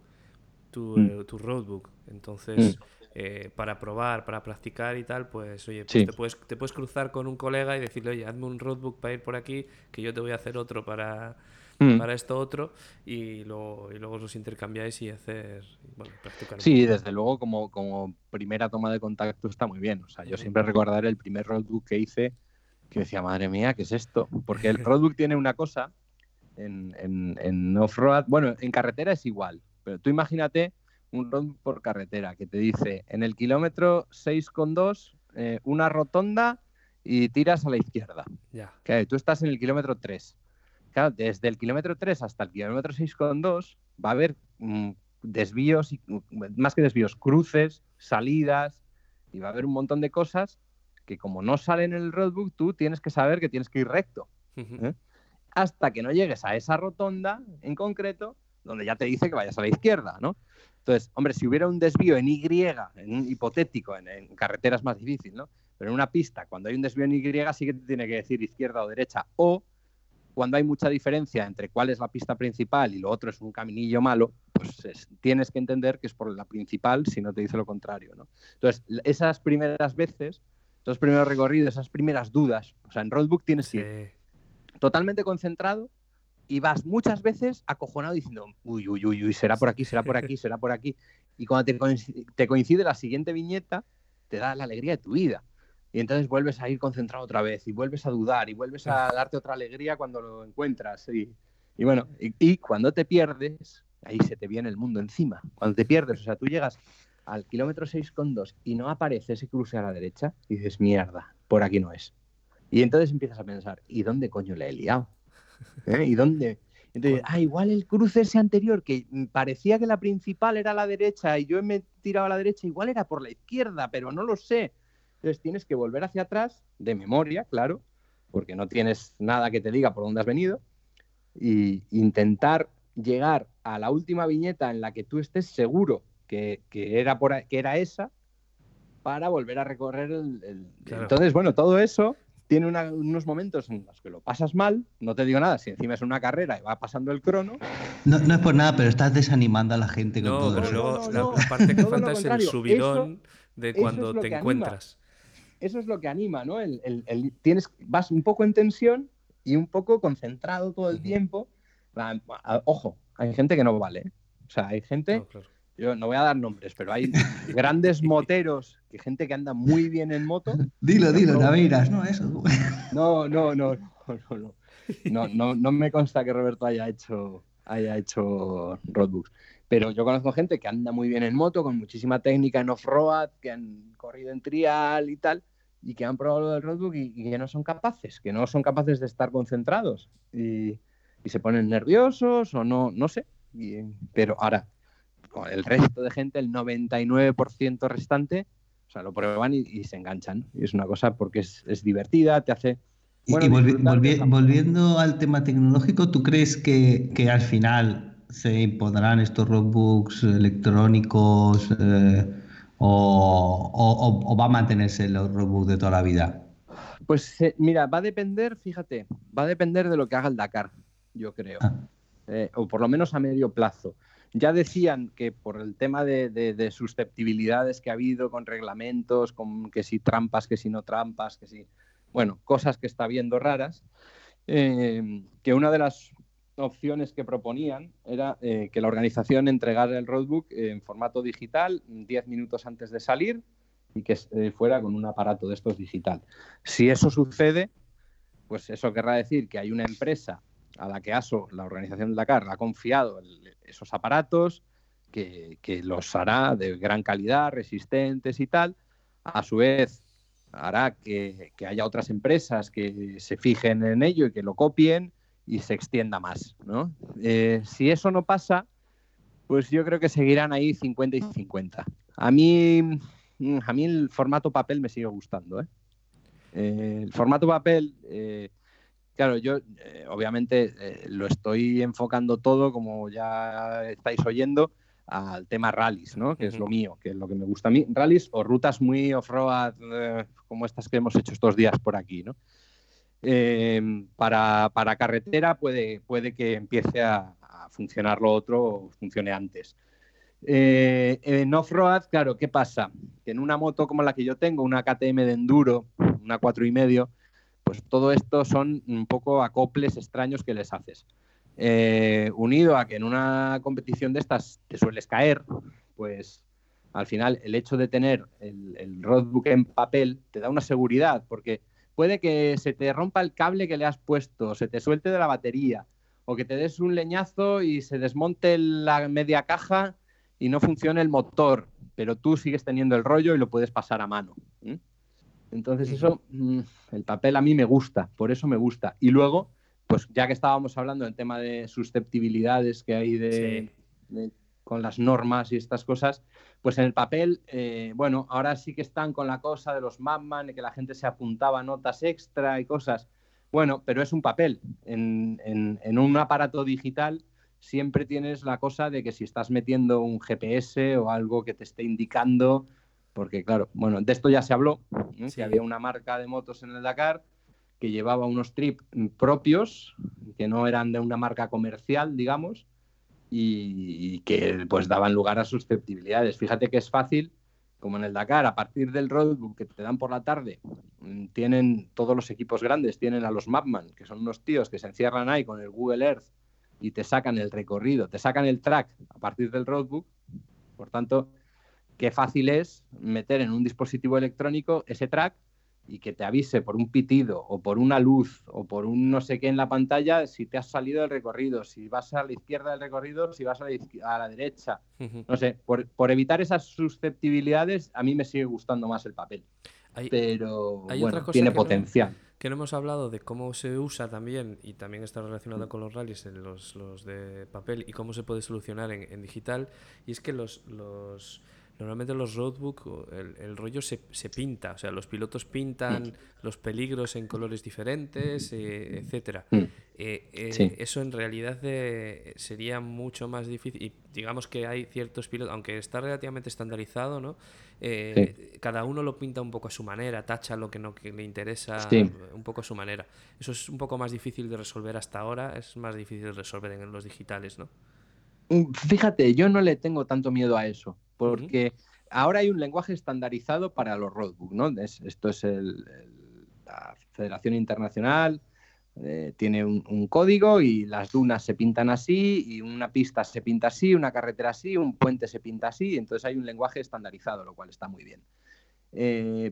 tu, Mm. eh, tu roadbook. Entonces, eh, para probar, para practicar y tal, pues oye, pues te, puedes, te puedes cruzar con un colega y decirle, oye, hazme un roadbook para ir por aquí, que yo te voy a hacer otro para, Mm. para esto otro, y luego, y luego los intercambiáis y hacer, bueno, practicar. Sí, desde luego como, como primera toma de contacto está muy bien. O sea, yo siempre recordaré el primer roadbook que hice que decía, madre mía, ¿qué es esto? Porque el roadbook tiene una cosa en, en, en off-road, bueno, en carretera es igual, pero tú imagínate un roadbook por carretera que te dice en el kilómetro 6,2 eh, una rotonda y tiras a la izquierda. Ya. Claro, tú estás en el kilómetro 3. Claro, desde el kilómetro 3 hasta el kilómetro 6,2 va a haber mm, desvíos, y, mm, más que desvíos, cruces, salidas, y va a haber un montón de cosas que como no salen en el roadbook, tú tienes que saber que tienes que ir recto. ¿eh? Hasta que no llegues a esa rotonda en concreto, donde ya te dice que vayas a la izquierda, ¿no? Entonces, hombre, si hubiera un desvío en Y, en un hipotético, en, en carretera es más difícil, ¿no? Pero en una pista, cuando hay un desvío en Y, sí que te tiene que decir izquierda o derecha. O cuando hay mucha diferencia entre cuál es la pista principal y lo otro es un caminillo malo, pues es- tienes que entender que es por la principal si no te dice lo contrario, ¿no? Entonces, esas primeras veces, esos primeros recorridos, esas primeras dudas, o sea, en Roadbook tienes que ir Sí. totalmente concentrado y vas muchas veces acojonado diciendo, uy, uy, uy, uy, será por aquí, será por aquí, será por aquí. Y cuando te coincide la siguiente viñeta, te da la alegría de tu vida. Y entonces vuelves a ir concentrado otra vez y vuelves a dudar y vuelves a darte otra alegría cuando lo encuentras. Y, y bueno, y, y cuando te pierdes, ahí se te viene el mundo encima. Cuando te pierdes, o sea, tú llegas al kilómetro 6,2 y no aparece ese cruce a la derecha y dices, mierda, por aquí no es. Y entonces empiezas a pensar, ¿y dónde coño le he liado? ¿Eh? ¿Y dónde? Entonces, ah, igual el cruce ese anterior, que parecía que la principal era a la derecha y yo me he tirado a la derecha, igual era por la izquierda, pero no lo sé. Entonces tienes que volver hacia atrás, de memoria, claro, porque no tienes nada que te diga por dónde has venido, y intentar llegar a la última viñeta en la que tú estés seguro que, que era, por, que era esa para volver a recorrer el... el- Claro. Entonces, bueno, todo eso tiene una- unos momentos en los que lo pasas mal, no te digo nada, si encima es una carrera y va pasando el crono, No, no es por nada, pero estás desanimando a la gente con No, todo pero eso. luego no, la, no. la parte que falta es el subidón de cuando es te anima. Eso es lo que anima, ¿no? El, el- el- tienes, vas un poco en tensión y un poco concentrado todo el tiempo. A- Ojo, hay gente que no vale. ¿eh? O sea, hay gente, No, claro. yo no voy a dar nombres, pero hay grandes moteros, que gente que anda muy bien en moto. Dilo, dilo, No. Naveiras, no, eso. No, no, no, no, no, no. No, no, no me consta que Roberto haya hecho, haya hecho roadbooks. Pero yo conozco gente que anda muy bien en moto, con muchísima técnica en off-road, que han corrido en trial y tal, y que han probado lo del roadbook y, y que no son capaces, que no son capaces de estar concentrados. Y, y se ponen nerviosos o no, no sé. Y- pero ahora, con el resto de gente, el 99% restante, o sea, lo prueban y, y se enganchan. Y es una cosa porque es, es divertida, te hace... Bueno, y volvi- volvi- volviendo al tema tecnológico, ¿tú crees que, que al final se impondrán estos roadbooks electrónicos eh, o, o- o- o va a mantenerse los roadbooks de toda la vida? Pues eh, mira, va a depender, fíjate, va a depender de lo que haga el Dakar, yo creo. Ah. Eh, o por lo menos a medio plazo. Ya decían que por el tema de, de- de susceptibilidades que ha habido con reglamentos, con que si trampas, que si no trampas, que si. Bueno, cosas que está viendo raras, que una de las opciones que proponían era eh, que la organización entregara el roadbook en formato digital 10 minutos antes de salir y que eh, fuera con un aparato de estos digital. Si eso sucede, pues eso querrá decir que hay una empresa a la que ASO, la organización Dakar, ha confiado esos aparatos, que, que los hará de gran calidad, resistentes y tal. A su vez, hará que, que haya otras empresas que se fijen en ello y que lo copien y se extienda más. ¿no? Eh, si eso no pasa, pues yo creo que seguirán ahí 50 y 50. A mí, mm, a mí el formato papel me sigue gustando. ¿eh? Eh, el formato papel, eh, claro, yo obviamente lo estoy enfocando todo, como ya estáis oyendo, al tema rallies, ¿no? que es lo mío, que es lo que me gusta a mí. Rallies o rutas muy off-road, como estas que hemos hecho estos días por aquí. ¿no? Eh, para, carretera puede, que empiece a, funcionar lo otro o funcione antes. Eh, en off-road, claro, ¿qué pasa? Que en una moto como la que yo tengo, una KTM de enduro, una cuatro y medio, pues todo esto son un poco acoples extraños que les haces. Eh, unido a que en una competición de estas te sueles caer, pues al final el hecho de tener el, el roadbook en papel te da una seguridad, porque puede que se te rompa el cable que le has puesto, se te suelte de la batería, o que te des un leñazo y se desmonte la media caja y no funcione el motor, pero tú sigues teniendo el rollo y lo puedes pasar a mano. Entonces eso, mm, el papel a mí me gusta, por eso me gusta. Y luego, pues ya que estábamos hablando del tema de susceptibilidades que hay de, de- con las normas y estas cosas, pues en el papel, eh, bueno, ahora sí que están con la cosa de los Mapman, de que la gente se apuntaba notas extra y cosas. Bueno, pero es un papel. En, en- en un aparato digital siempre tienes la cosa de que si estás metiendo un GPS o algo que te esté indicando, porque claro, bueno, de esto ya se habló, ¿eh? Sí. que había una marca de motos en el Dakar que llevaba unos trip propios, que no eran de una marca comercial, digamos, y, que pues daban lugar a susceptibilidades. Fíjate que es fácil, como en el Dakar, a partir del roadbook que te dan por la tarde, mm, tienen todos los equipos grandes, tienen a los Mapman, que son unos tíos que se encierran ahí con el Google Earth y te sacan el recorrido, te sacan el track a partir del roadbook. Por tanto, qué fácil es meter en un dispositivo electrónico ese track y que te avise por un pitido o por una luz o por un no sé qué en la pantalla si te has salido del recorrido, si vas a la izquierda del recorrido, si vas a la, izquier- a la derecha. No sé, por, por evitar esas susceptibilidades, a mí me sigue gustando más el papel. Hay, Pero hay bueno, tiene que no- potencial. que no hemos hablado de cómo se usa también, y también está relacionado con los rallies, en los, los de papel, y cómo se puede solucionar en, en digital, y es que los, los normalmente los roadbook, el, el rollo se, se pinta, o sea, los pilotos pintan los peligros en colores diferentes, eh, etcétera. Mm. Eh, eh, Sí. Eso en realidad eh, sería mucho más difícil. Y digamos que hay ciertos pilotos, aunque está relativamente estandarizado, ¿no? Eh, Cada uno lo pinta un poco a su manera, tacha lo que no que le interesa Sí. un poco a su manera. Eso es un poco más difícil de resolver hasta ahora, es más difícil de resolver en los digitales, ¿no? Mm, Fíjate, yo no le tengo tanto miedo a eso, porque ahora hay un lenguaje estandarizado para los roadbook, ¿no? Es- esto es el- la Federación Internacional, eh, tiene un, código y las dunas se pintan así, y una pista se pinta así, una carretera así, un puente se pinta así, entonces hay un lenguaje estandarizado, lo cual está muy bien. Eh,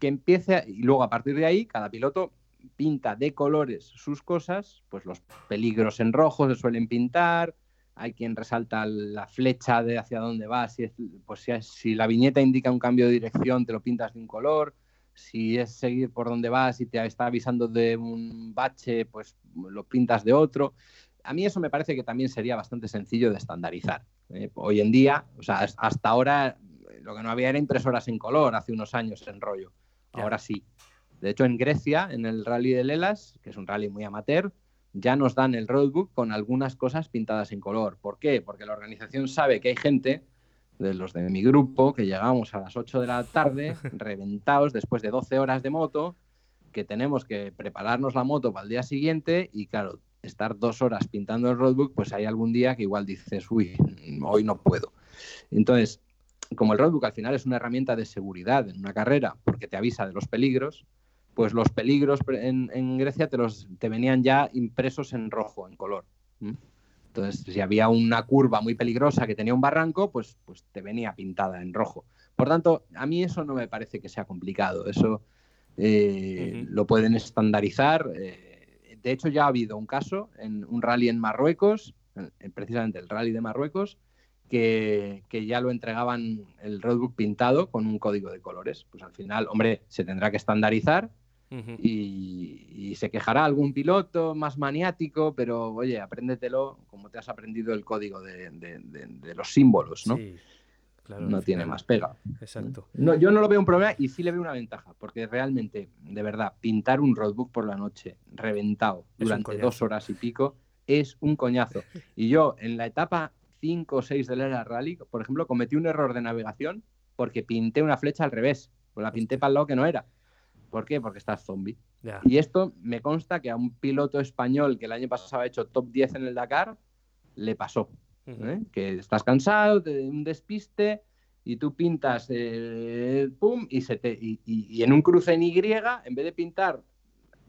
que empiece, y luego a partir de ahí, cada piloto pinta de colores sus cosas, pues los peligros en rojo se suelen pintar, hay quien resalta la flecha de hacia dónde va, si, es, pues si, es- si la viñeta indica un cambio de dirección, te lo pintas de un color, si es seguir por donde vas y te está avisando de un bache, pues lo pintas de otro. A mí eso me parece que también sería bastante sencillo de estandarizar. ¿eh? Hoy en día, o sea, hasta ahora eh, lo que no había era impresoras en color hace unos años en rollo. Ahora sí. De hecho, en Grecia, en el rally de Lelas, que es un rally muy amateur, ya nos dan el roadbook con algunas cosas pintadas en color. ¿Por qué? Porque la organización sabe que hay gente, de los de mi grupo, que llegamos a las 8 de la tarde, reventados después de 12 horas de moto, que tenemos que prepararnos la moto para el día siguiente y, claro, estar dos horas pintando el roadbook, pues hay algún día que igual dices, uy, hoy no puedo. Entonces, como el roadbook al final es una herramienta de seguridad en una carrera, porque te avisa de los peligros, pues los peligros en, en Grecia te, los, te venían ya impresos en rojo, en color. Entonces, si había una curva muy peligrosa que tenía un barranco, pues, pues te venía pintada en rojo. Por tanto, a mí eso no me parece que sea complicado. Eso eh, lo pueden estandarizar. eh, de hecho, ya ha habido un caso en un rally en Marruecos, en- en precisamente el rally de Marruecos, que, que ya lo entregaban el roadbook pintado con un código de colores. Pues al final, hombre, se tendrá que estandarizar Y, y se quejará algún piloto más maniático, pero oye, apréndetelo como te has aprendido el código de, de- de- de los símbolos, ¿no? Sí, claro, no tiene final. más pega. Exacto. No, yo no lo veo un problema y sí le veo una ventaja, porque realmente, de verdad, pintar un roadbook por la noche reventado Es durante dos horas y pico es un coñazo. Y yo en la etapa 5 o 6 del Era Rally, por ejemplo, cometí un error de navegación porque pinté una flecha al revés, o la pinté para el lado que no era. ¿Por qué? Porque estás zombie. Y esto me consta que a un piloto español que el año pasado ha hecho top 10 en el Dakar, le pasó. ¿eh? Que estás cansado de un despiste y tú pintas eh, pum y, se te, y, y- y en un cruce en Y, en vez de pintar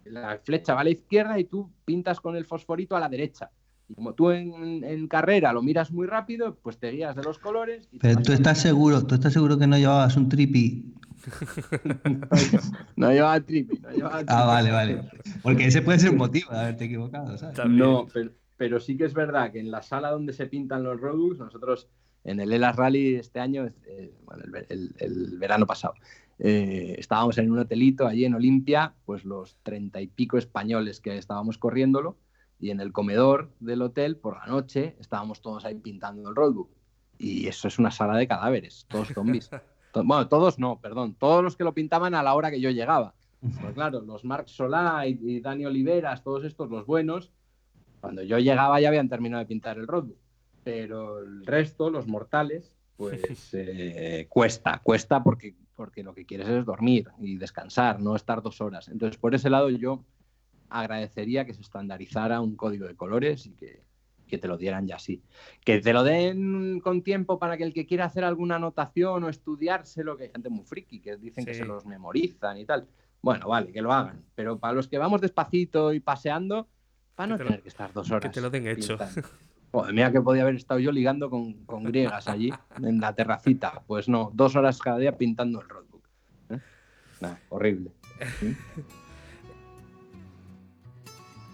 la flecha va a la izquierda y tú pintas con el fosforito a la derecha. Y como tú en, en carrera lo miras muy rápido, pues te guías de los colores. Y te Pero tú estás seguro, tú estás seguro que no llevabas un tripi. No llevaba tripi, no llevaba. Ah, vale, vale. Porque ese puede ser un motivo de haberte equivocado, ¿sabes? También. No, pero, pero sí que es verdad que en la sala donde se pintan los roadbooks, nosotros en el Elas Rally este año, eh, bueno, el, el- el verano pasado, eh, estábamos en un hotelito allí en Olimpia, pues los treinta y pico españoles que estábamos corriéndolo, y en el comedor del hotel, por la noche, estábamos todos ahí pintando el roadbook. Y eso es una sala de cadáveres, todos zombies. Bueno, todos no, perdón, todos los que lo pintaban a la hora que yo llegaba. Pues claro, los Marc Solá y, y Dani Oliveras, todos estos, los buenos, cuando yo llegaba ya habían terminado de pintar el roadbook. Pero el resto, los mortales, pues eh, cuesta, cuesta porque, porque lo que quieres es dormir y descansar, no estar dos horas. Entonces, por ese lado yo agradecería que se estandarizara un código de colores y que, que te lo dieran ya así. Que te lo den con tiempo para que el que quiera hacer alguna anotación o estudiárselo, que hay gente muy friki que dicen que Sí. se los memorizan y tal. Bueno, vale, que lo hagan. Pero para los que vamos despacito y paseando, para no Que te lo- tener que estar dos horas. te lo den hecho. Joder, mira que podía haber estado yo ligando con, con griegas allí, en la terracita. Pues no, dos horas cada día pintando el roadbook. ¿eh? Nah, horrible.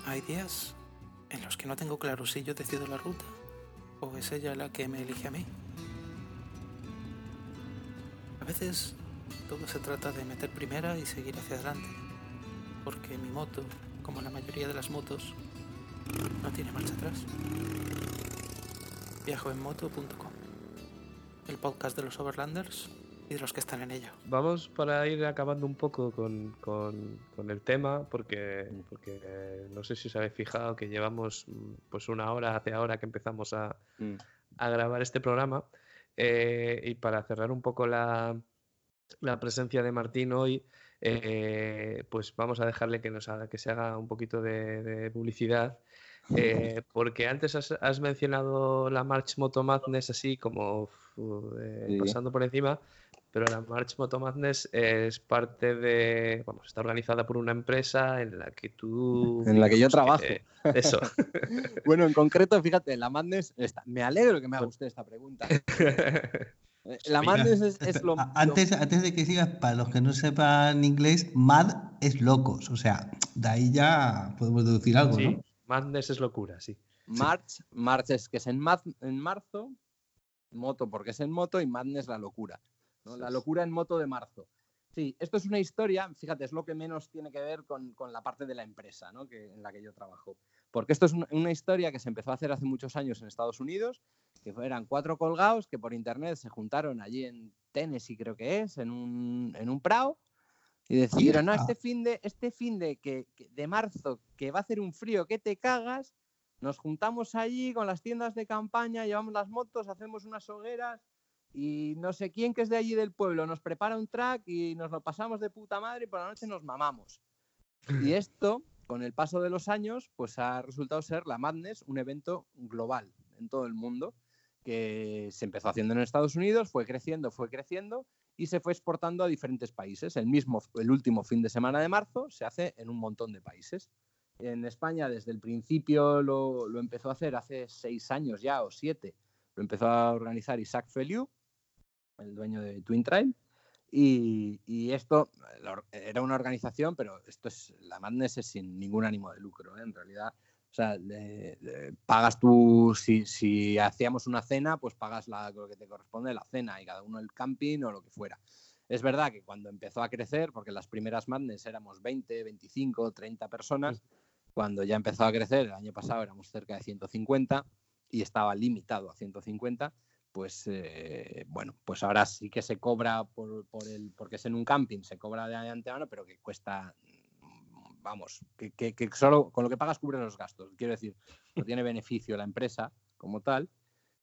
Hay días en los que no tengo claro si yo decido la ruta o es ella la que me elige a mí. A veces todo se trata de meter primera y seguir hacia adelante. porque mi moto, como la mayoría de las motos, no tiene marcha atrás. Viajoenmoto.com El podcast de los Overlanders y de los que están en ello. Vamos para ir acabando un poco con, con- con el tema, porque, porque eh, no sé si os habéis fijado que llevamos mm, pues una hora hace ahora que empezamos a, Mm. a grabar este programa. Eh, y para cerrar un poco la, la presencia de Martín hoy, eh, pues vamos a dejarle que, nos haga, que se haga un poquito de, de publicidad. eh, porque antes has, has mencionado la March Moto Madness así como eh, Sí. pasando por encima, pero la March Moto Madness es parte de, vamos, está organizada por una empresa en la que tú... En la que yo trabajo. eso. Bueno, en concreto, fíjate, la Madness, esta- me alegro que me haga usted esta pregunta. Eh, La Mira, Madness es, es lo, Antes, antes de que sigas, para los que no sepan inglés, mad es locos. O sea, de ahí ya podemos deducir algo, sí, ¿no? Madness es locura, sí. March, March es que es en, maz- en marzo, moto porque es en moto y Madness la locura. ¿No? La locura en moto de marzo. Sí, esto es una historia, fíjate, es lo que menos tiene que ver con, con la parte de la empresa ¿no? que, en la que yo trabajo. Porque esto es una, una historia que se empezó a hacer hace muchos años en Estados Unidos, que eran cuatro colgados que por internet se juntaron allí en Tennessee, creo que es, en un, en un prado, y decidieron, no, este fin de, este fin de, que, que- de marzo, que va a hacer un frío que te cagas, nos juntamos allí con las tiendas de campaña, llevamos las motos, hacemos unas hogueras y no sé quién que es de allí del pueblo nos prepara un track y nos lo pasamos de puta madre y por la noche nos mamamos. Y esto, con el paso de los años, pues ha resultado ser la Madness, un evento global en todo el mundo que se empezó haciendo en Estados Unidos, fue creciendo, fue creciendo y se fue exportando a diferentes países. El mismo, el último fin de semana de marzo se hace en un montón de países. En España desde el principio lo, lo empezó a hacer hace seis años ya o siete. Lo empezó a organizar Isaac Feliu, el dueño de Twin Trail. Y, y esto era una organización, pero esto es la Madness es sin ningún ánimo de lucro, ¿eh? en realidad. O sea, le- le- pagas tú, si, si hacíamos una cena, pues pagas la, lo que te corresponde la cena y cada uno el camping o lo que fuera. Es verdad que cuando empezó a crecer, porque las primeras Madness éramos 20, 25, 30 personas, cuando ya empezó a crecer, el año pasado éramos cerca de 150 y estaba limitado a 150, pues eh, bueno, pues ahora sí que se cobra por, por el, porque es en un camping, se cobra de antemano, pero que cuesta, vamos, que, que- solo con lo que pagas cubre los gastos. Quiero decir, no tiene beneficio la empresa como tal,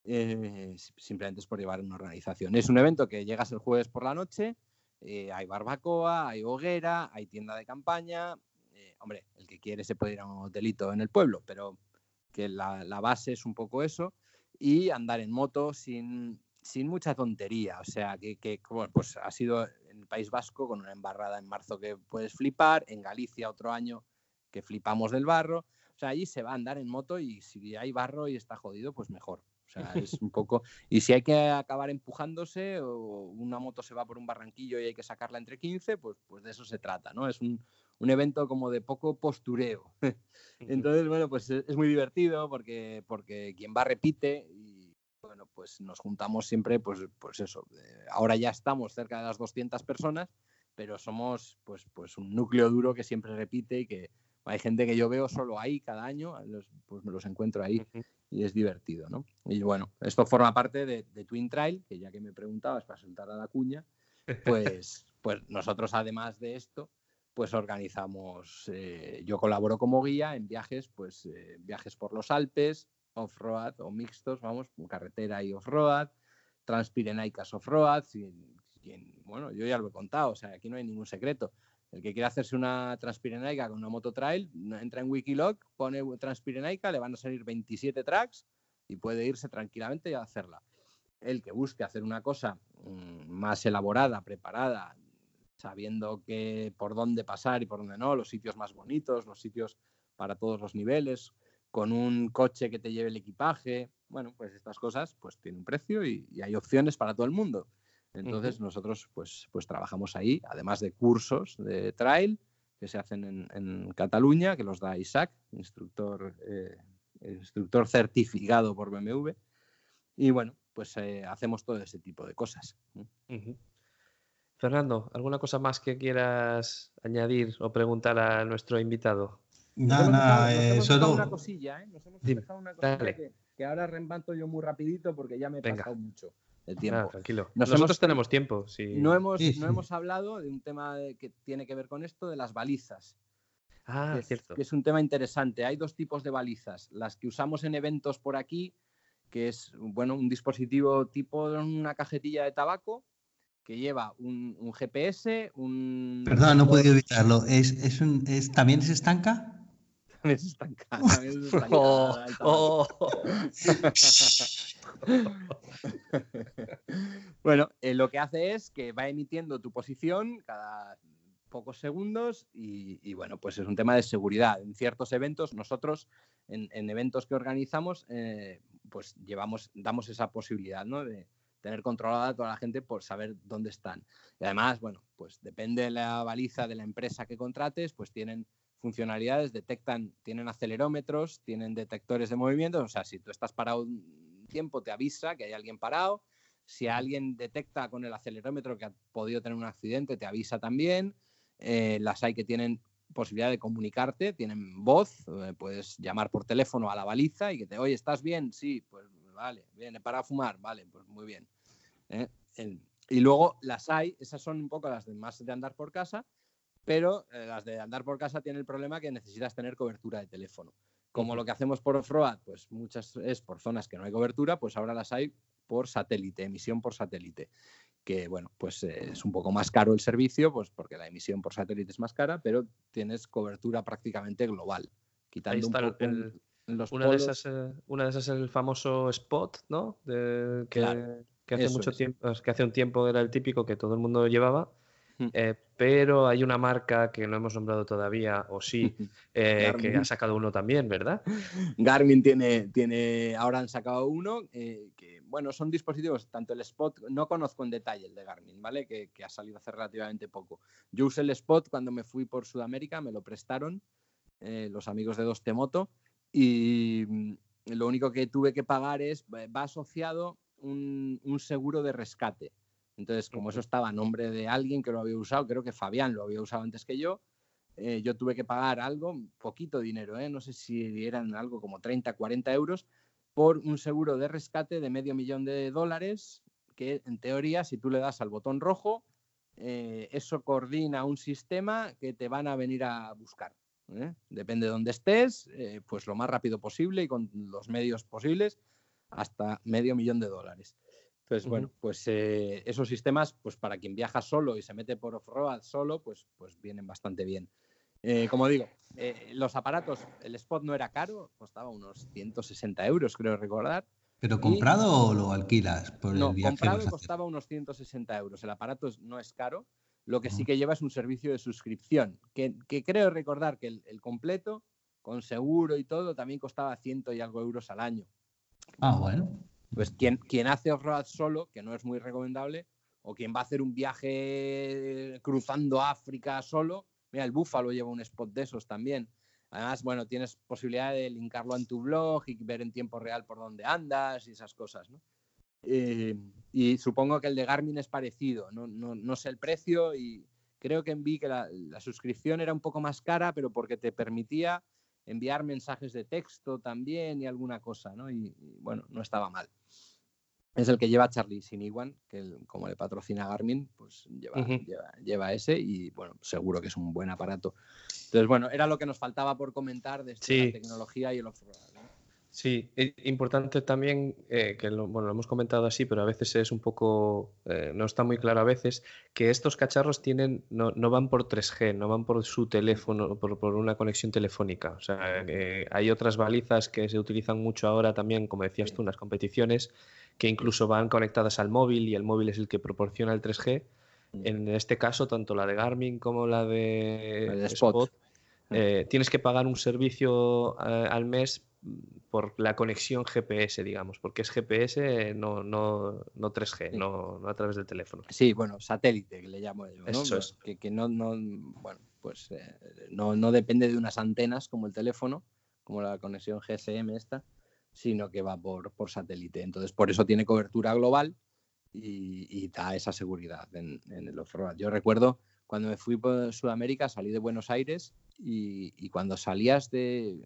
eh, si- simplemente es por llevar una organización. Es un evento que llegas el jueves por la noche, eh, hay barbacoa, hay hoguera, hay tienda de campaña. hombre, el que quiere se puede ir a un hotelito en el pueblo, pero que la base es un poco eso. Y andar en moto sin, sin mucha tontería. O sea, que, que, pues ha sido en el País Vasco con una embarrada en marzo que puedes flipar, en Galicia otro año que flipamos del barro. O sea, allí se va a andar en moto y si hay barro y está jodido, pues mejor. O sea, es un poco. Y si hay que acabar empujándose o una moto se va por un barranquillo y hay que sacarla entre 15, pues, pues de eso se trata, ¿no? Es un, un evento como de poco postureo. Entonces, bueno, pues es es muy divertido porque, porque quien va repite y bueno, pues nos juntamos siempre, pues, pues eso. eh, ahora ya estamos cerca de las 200 personas, pero somos pues, pues un núcleo duro que siempre repite y que hay gente que yo veo solo ahí cada año, pues me los encuentro ahí y es divertido, ¿no? Y bueno, esto forma parte de, de Twin Trail, que ya que me preguntabas para soltar a la cuña, pues, pues nosotros además de esto, pues organizamos, eh, yo colaboro como guía en viajes, pues eh, viajes por los Alpes, off-road o mixtos, vamos, carretera y off-road, transpirenaicas off-road, bueno, yo ya lo he contado, o sea, aquí no hay ningún secreto. El que quiera hacerse una transpirenaica con una moto trail, entra en Wikiloc, pone transpirenaica, le van a salir 27 tracks y puede irse tranquilamente y hacerla. El que busque hacer una cosa mm, más elaborada, preparada, sabiendo que por dónde pasar y por dónde no, los sitios más bonitos, los sitios para todos los niveles, con un coche que te lleve el equipaje, bueno, pues estas cosas pues tienen un precio y, y hay opciones para todo el mundo. Entonces nosotros pues, pues trabajamos ahí, además de cursos de trail que se hacen en, en Cataluña, que los da Isaac, instructor, eh, instructor certificado por BMW. Y bueno, pues eh, hacemos todo ese tipo de cosas. Fernando, ¿alguna cosa más que quieras añadir o preguntar a nuestro invitado? Nada, nada, eh, hemos dejado solo. una cosilla, ¿eh? Nos hemos Dime, dejado una cosilla que, que ahora reembanto yo muy rapidito porque ya me he Venga. pasado mucho el Ah, tiempo. tranquilo. Nos Nosotros hemos- tenemos tiempo. Sí. No hemos, Sí, no hemos hablado de un tema que tiene que ver con esto, de las balizas. Ah, que es, cierto. que es un tema interesante. Hay dos tipos de balizas. Las que usamos en eventos por aquí, que es bueno, un dispositivo tipo una cajetilla de tabaco que lleva un, un GPS, un... Perdón, no he podido evitarlo. ¿Es, es un, es, ¿También se estanca? También se estanca, también se estanca Oh, oh. bueno, eh, lo que hace es que va emitiendo tu posición cada pocos segundos y, y, bueno, pues es un tema de seguridad. En ciertos eventos, nosotros en, en eventos que organizamos, eh, pues llevamos, damos esa posibilidad, ¿no? De tener controlada toda la gente por saber dónde están. Y además, bueno, pues depende de la baliza de la empresa que contrates, pues tienen funcionalidades, detectan, tienen acelerómetros, tienen detectores de movimientos, o sea, si tú estás parado un tiempo, te avisa que hay alguien parado. Si alguien detecta con el acelerómetro que ha podido tener un accidente, te avisa también. Eh, las hay que tienen posibilidad de comunicarte, tienen voz, eh, puedes llamar por teléfono a la baliza y que te, oye, ¿estás bien? Sí, pues vale, bien, para fumar, vale, pues muy bien. ¿eh? El, y luego las hay, esas son un poco las de más de andar por casa, pero eh, las de andar por casa tienen el problema que necesitas tener cobertura de teléfono. Como lo que hacemos por off-road, pues muchas es por zonas que no hay cobertura, pues ahora las hay por satélite, emisión por satélite. Que bueno, pues eh, es un poco más caro el servicio, pues porque la emisión por satélite es más cara, pero tienes cobertura prácticamente global. Ahí Quitando está un el- poco el- los una, de esas, eh, una de esas es el famoso spot, ¿no? De- que, Claro, que hace mucho es. tiempo, que hace un tiempo era el típico que todo el mundo llevaba. Mm. eh, pero hay una marca que no hemos nombrado todavía, o sí, eh, que ha sacado uno también, ¿verdad? Garmin tiene, tiene, ahora han sacado uno, eh, que bueno, son dispositivos, tanto el Spot, no conozco en detalle el de Garmin, ¿vale? Que, que ha salido hace relativamente poco. Yo usé el Spot cuando me fui por Sudamérica, me lo prestaron los amigos de Doste Moto y mm, lo único que tuve que pagar es, va asociado un, un seguro de rescate. Entonces, como eso estaba a nombre de alguien que lo había usado, creo que Fabián lo había usado antes que yo, eh, yo tuve que pagar algo, poquito dinero, ¿eh? no sé si eran algo como 30, 40 euros, por un seguro de rescate de medio millón de dólares, que en teoría, si tú le das al botón rojo, eh, eso coordina un sistema que te van a venir a buscar. ¿Eh? Depende de dónde estés, eh, pues lo más rápido posible y con los medios posibles, hasta medio millón de dólares. Entonces, bueno, pues eh, esos sistemas, pues para quien viaja solo y se mete por off-road solo, pues, pues vienen bastante bien. Eh, como digo, eh, los aparatos, el spot no era caro, costaba unos 160 euros, creo recordar. ¿Pero comprado o lo alquilas por No, el viaje? comprado costaba unos 160 euros. El aparato no es caro. Lo que sí que lleva es un servicio de suscripción, que, que creo recordar que el, el completo, con seguro y todo, también costaba ciento y algo euros al año. Ah, bueno. Pues quien, quien hace off-road solo, que no es muy recomendable, o quien va a hacer un viaje cruzando África solo, mira, el Búfalo lleva un spot de esos también. Además, bueno, tienes posibilidad de linkarlo en tu blog y ver en tiempo real por dónde andas y esas cosas, ¿no? Eh, y supongo que el de Garmin es parecido, no, no, no sé el precio y creo que vi que la, la suscripción era un poco más cara, pero porque te permitía enviar mensajes de texto también y alguna cosa, ¿no? Y, y, bueno, no estaba mal. Es el que lleva Charlie Siniwan, que el- como le patrocina Garmin, pues lleva, lleva, lleva ese y bueno, seguro que es un buen aparato. Entonces, bueno, era lo que nos faltaba por comentar de Sí. la tecnología y el off-road. ¿no? Sí, es importante también, eh, que lo, bueno, lo hemos comentado así, pero a veces es un poco, eh, no está muy claro a veces, que estos cacharros tienen, no, no van por 3G, no van por su teléfono, por, por una conexión telefónica. O sea, eh, hay otras balizas que se utilizan mucho ahora también, como decías tú, en las competiciones, que incluso van conectadas al móvil y el móvil es el que proporciona el 3G. En este caso, tanto la de Garmin como la de, de Spot. eh, tienes que pagar un servicio eh, al mes mm, por la conexión GPS, digamos, porque es GPS, no, no, no 3G, Sí. no, no a través del teléfono. Sí, bueno, satélite, que le llamo yo, ¿no? Eso es. Que, que no, no, bueno, pues eh, no, no depende de unas antenas como el teléfono, como la conexión GSM esta, sino que va por, por satélite. Entonces, por eso tiene cobertura global y, y da esa seguridad en, en el off-road. Yo recuerdo cuando me fui por Sudamérica, salí de Buenos Aires y, y cuando salías de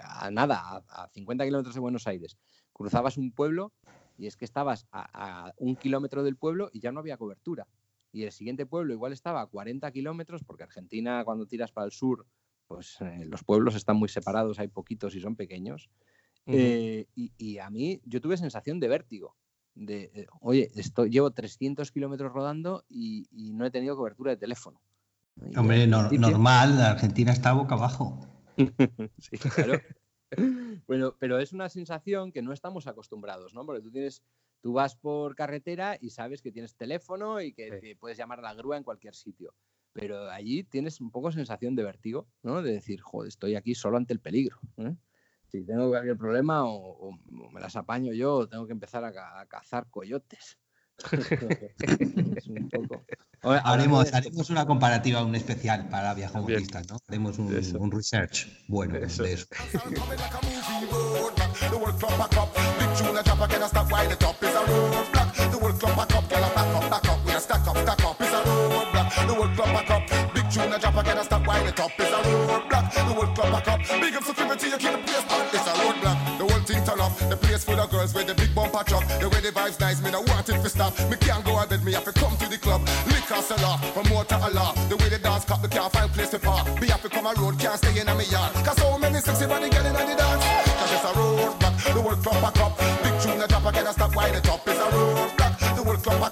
a nada, a, a 50 kilómetros de Buenos Aires, cruzabas un pueblo y es que estabas a, a un kilómetro del pueblo y ya no había cobertura. Y el siguiente pueblo igual estaba a 40 kilómetros, porque Argentina cuando tiras para el sur, pues eh, los pueblos están muy separados, hay poquitos y son pequeños. Eh, y, y a mí, yo tuve sensación de vértigo. De, eh, oye, esto, llevo 300 kilómetros rodando y, y no he tenido cobertura de teléfono. Y Hombre, no- normal, la Argentina está boca abajo. Sí, claro. Bueno, pero es una sensación que no estamos acostumbrados, ¿no? Porque tú tienes, tú vas por carretera y sabes que tienes teléfono y que Sí. puedes llamar a la grúa en cualquier sitio. Pero allí tienes un poco sensación de vértigo, ¿no? De decir, joder, estoy aquí solo ante el peligro. ¿eh? Si tengo cualquier problema o, o- o me las apaño yo o tengo que empezar a, ca- a cazar coyotes. es un poco... Haremos, una comparativa, un especial para viajamotistas, ¿no? Haremos un, Eso. un research bueno Eso. de eso. Whole turn up. The place full of girls with the big bumper truck. The way the vibes nice, me no want it to stop. Me can't go out bed, me have to come to the club. Liquor seller, promoter Allah. The way the dance cut, me can't find place to park. Be happy come a road, can't stay in a me yard. Cause so many sexy body girl in the dance. Cause it's a road black. The whole club back up. Big tune a drop I stop why the top is a road black. The whole club back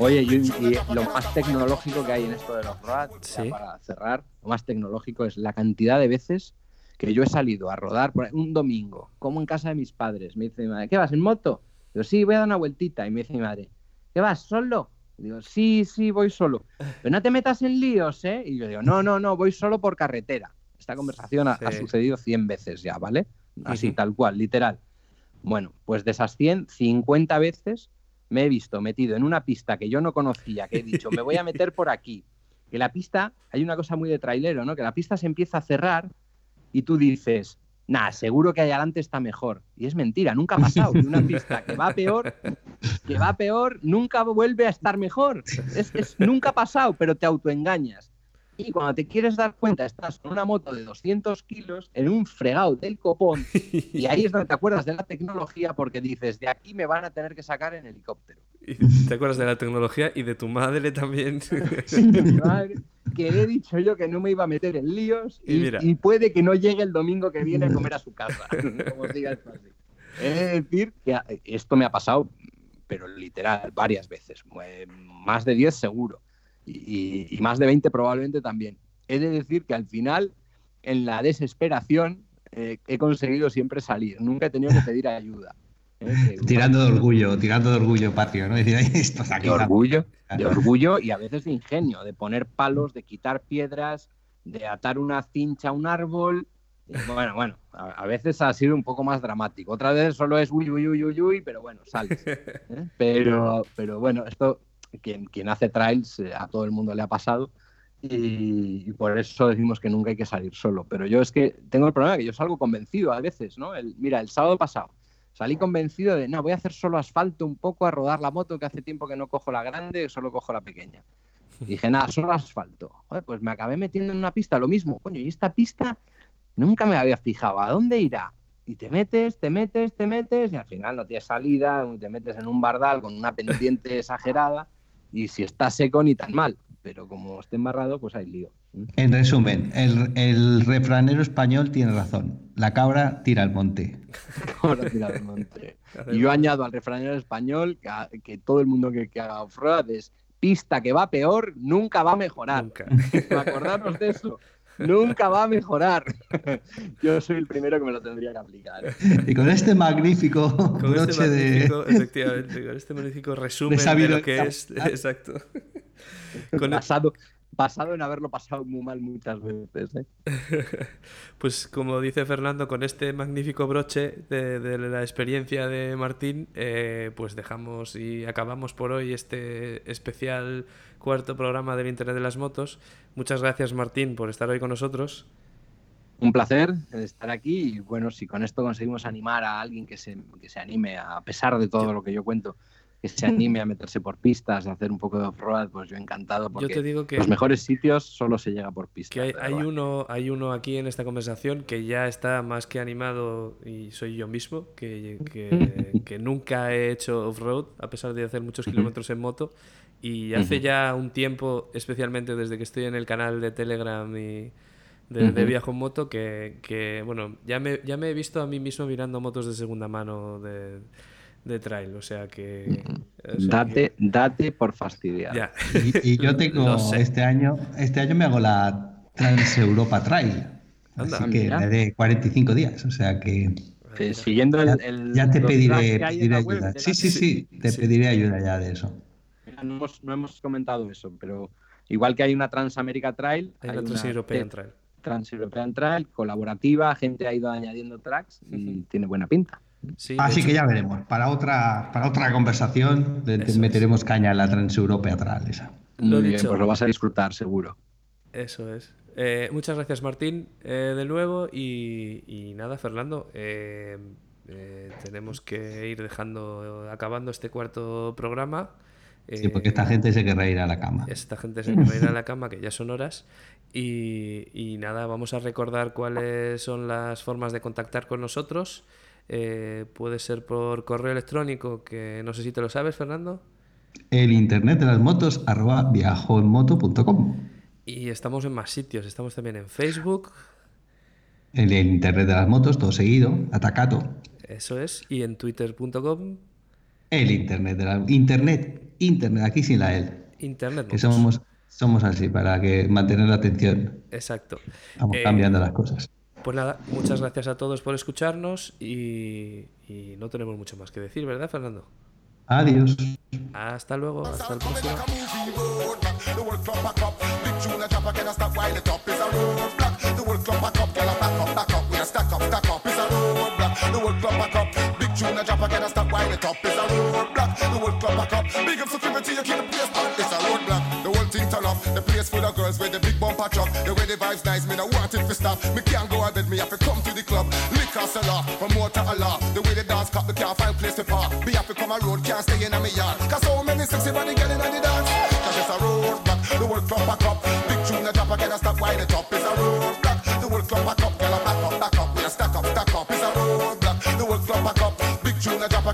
Oye, y, y lo más tecnológico que hay en esto de los Sí. para cerrar, lo más tecnológico es la cantidad de veces que yo he salido a rodar por un domingo, como en casa de mis padres. Me dice mi madre, ¿qué vas en moto? Digo, sí, voy a dar una vueltita. Y me dice mi madre, ¿qué vas solo? Digo, sí, sí, voy solo. Pero no te metas en líos, ¿eh? Y yo digo, no, no, no, voy solo por carretera. Esta conversación ha, sucedido 100 veces ya, ¿vale? Así, tal cual, literal. Bueno, pues de esas 100, 50 veces me he visto metido en una pista que yo no conocía, que he dicho, me voy a meter por aquí. Que la pista, hay una cosa muy de trailero, ¿no? Que la pista se empieza a cerrar y tú dices, nah, seguro que allá adelante está mejor. Y es mentira, nunca ha pasado. Una pista que va peor, que va peor, nunca vuelve a estar mejor. Es, es- nunca ha pasado, pero te autoengañas. Y cuando te quieres dar cuenta, estás con una moto de 200 kilos en un fregado del copón y ahí es donde te acuerdas de la tecnología porque dices, de aquí me van a tener que sacar en helicóptero. Y ¿Te acuerdas de la tecnología y de tu madre también? Mi madre, que he dicho yo que no me iba a meter en líos Y y, mira. y puede que no llegue el domingo que viene a comer a su casa. Como os diga esto así. De decir que a- esto me ha pasado, pero literal, varias veces. eh, Más de 10 seguro. Y, más de 20 probablemente también. He de decir que al final, en la desesperación, eh, he conseguido siempre salir. Nunca he tenido que pedir ayuda. ¿eh? Que- Tirando de orgullo, tirando de orgullo patrio, ¿no? Decir, "Ay, esto es aquí. de orgullo, de orgullo y a veces de ingenio, de poner palos, de quitar piedras, de atar una cincha a un árbol. Bueno, bueno, a, a veces ha sido un poco más dramático. Otras veces solo es uy, uy, uy, uy, uy, pero bueno, sales. ¿eh? Pero, pero bueno, esto, quien, quien hace trails, eh, a todo el mundo le ha pasado. Y, y por eso decimos que nunca hay que salir solo. Pero yo es que tengo el problema que yo salgo convencido a veces, ¿no? El, mira, el sábado pasado salí convencido de, no, voy a hacer solo asfalto un poco, a rodar la moto, que hace tiempo que no cojo la grande, solo cojo la pequeña. Y dije, nada, solo asfalto. Joder, pues me acabé metiendo en una pista, lo mismo. Coño, y esta pista nunca me había fijado, ¿a dónde irá? Y te metes, te metes, te metes, y al final no tienes salida, te metes en un bardal con una pendiente exagerada, y si está seco ni tan mal. Pero como esté embarrado, pues hay lío. En resumen, el, el refranero español tiene razón. La cabra tira al monte. Ahora tira al monte. Y yo añado al refranero español que, a- que todo el mundo que, que haga off-road es pista que va peor, nunca va a mejorar. Nunca. Acordaros de eso. Nunca va a mejorar. Yo soy el primero que me lo tendría que aplicar. Y con este magnífico Con broche este de... magnífico, efectivamente, con este magnífico resumen de, sabido- lo que es. Exacto. Con el- Basado, basado en haberlo pasado muy mal muchas veces. ¿eh? Pues como dice Fernando, con este magnífico broche de, de la experiencia de Martín, eh, pues dejamos y acabamos por hoy este especial cuarto programa del Internet de las Motos. Muchas gracias Martín por estar hoy con nosotros. Un placer estar aquí y bueno, si con esto conseguimos animar a alguien que se, que se anime, a pesar de todo lo que yo cuento, que se anime a meterse por pistas, a hacer un poco de off-road, pues yo encantado porque te digo que- los mejores sitios solo se llega por pistas. Que hay, hay uno, hay uno aquí en esta conversación que ya está más que animado y soy yo mismo, que, que, que nunca he hecho off-road, a pesar de hacer muchos kilómetros en moto. Y hace ya un tiempo, especialmente desde que estoy en el canal de Telegram y de. Viajo en Moto, que, que, bueno, ya me, ya me he visto a mí mismo mirando motos de segunda mano de, de trail. O sea que. o sea Date, que- date por fastidiar. ya. Y, y yo tengo este año, este año me hago la Trans Europa Trail. Anda. Así que Mira. la de 45 días, o sea que Eh, siguiendo ya, el, el- ya te pediré, pediré ayuda. de Sí, sí, sí, te Sí. pediré ayuda ya de eso. No hemos, no hemos comentado eso, pero igual que hay una Transamérica Trail, Hay hay una Trans-European Trail. Trans-European Trail colaborativa, gente ha ido añadiendo tracks y tiene buena pinta. Sí, Así hecho- que ya veremos. Para otra, para otra conversación es. meteremos caña a la Transeuropea Trail esa. Lo Muy bien, dicho. pues lo vas a disfrutar seguro. Eso es. Eh, muchas gracias, Martín, eh, de nuevo. Y, y nada, Fernando, eh, eh, tenemos que ir dejando, acabando este cuarto programa. Sí, porque esta gente se querrá ir a la cama. Esta gente se quiere ir a la cama, que ya son horas. Y, y nada, vamos a recordar cuáles son las formas de contactar con nosotros. Eh, puede ser por correo electrónico, que no sé si te lo sabes, Fernando. El internet de las motos, arroba viajoenmoto.com. Y estamos en más sitios. Estamos también en Facebook, El, el internet de las motos, todo seguido, atacato. eso es, y en twitter.com, El internet de la internet, internet, aquí sin la L. internet. Que somos, somos así, para que mantener la atención. Exacto. Vamos Eh, cambiando las cosas. Pues nada, muchas gracias a todos por escucharnos y, y no tenemos mucho más que decir, ¿verdad, Fernando? Adiós. Hasta luego, hasta el próximo. The club back up. Big up security, you keep the place place full of girls with the big bumper truck. The way the vibes nice, me no want it to stop. Me can't go out bed, me have to come to the club. Liquor seller, from motor a law. The way the dance cup, me can't find place to park. Me have to come a road, can't stay in a me yard. Cause so many sexy body getting on the dance. Cause it's a roadblock. The whole club back up. Big tune a drop again and stop while the top is a roadblock. The whole club back up, girl back up, back up. We stack up, stack up. It's a roadblock. The whole club back up. Big tune a drop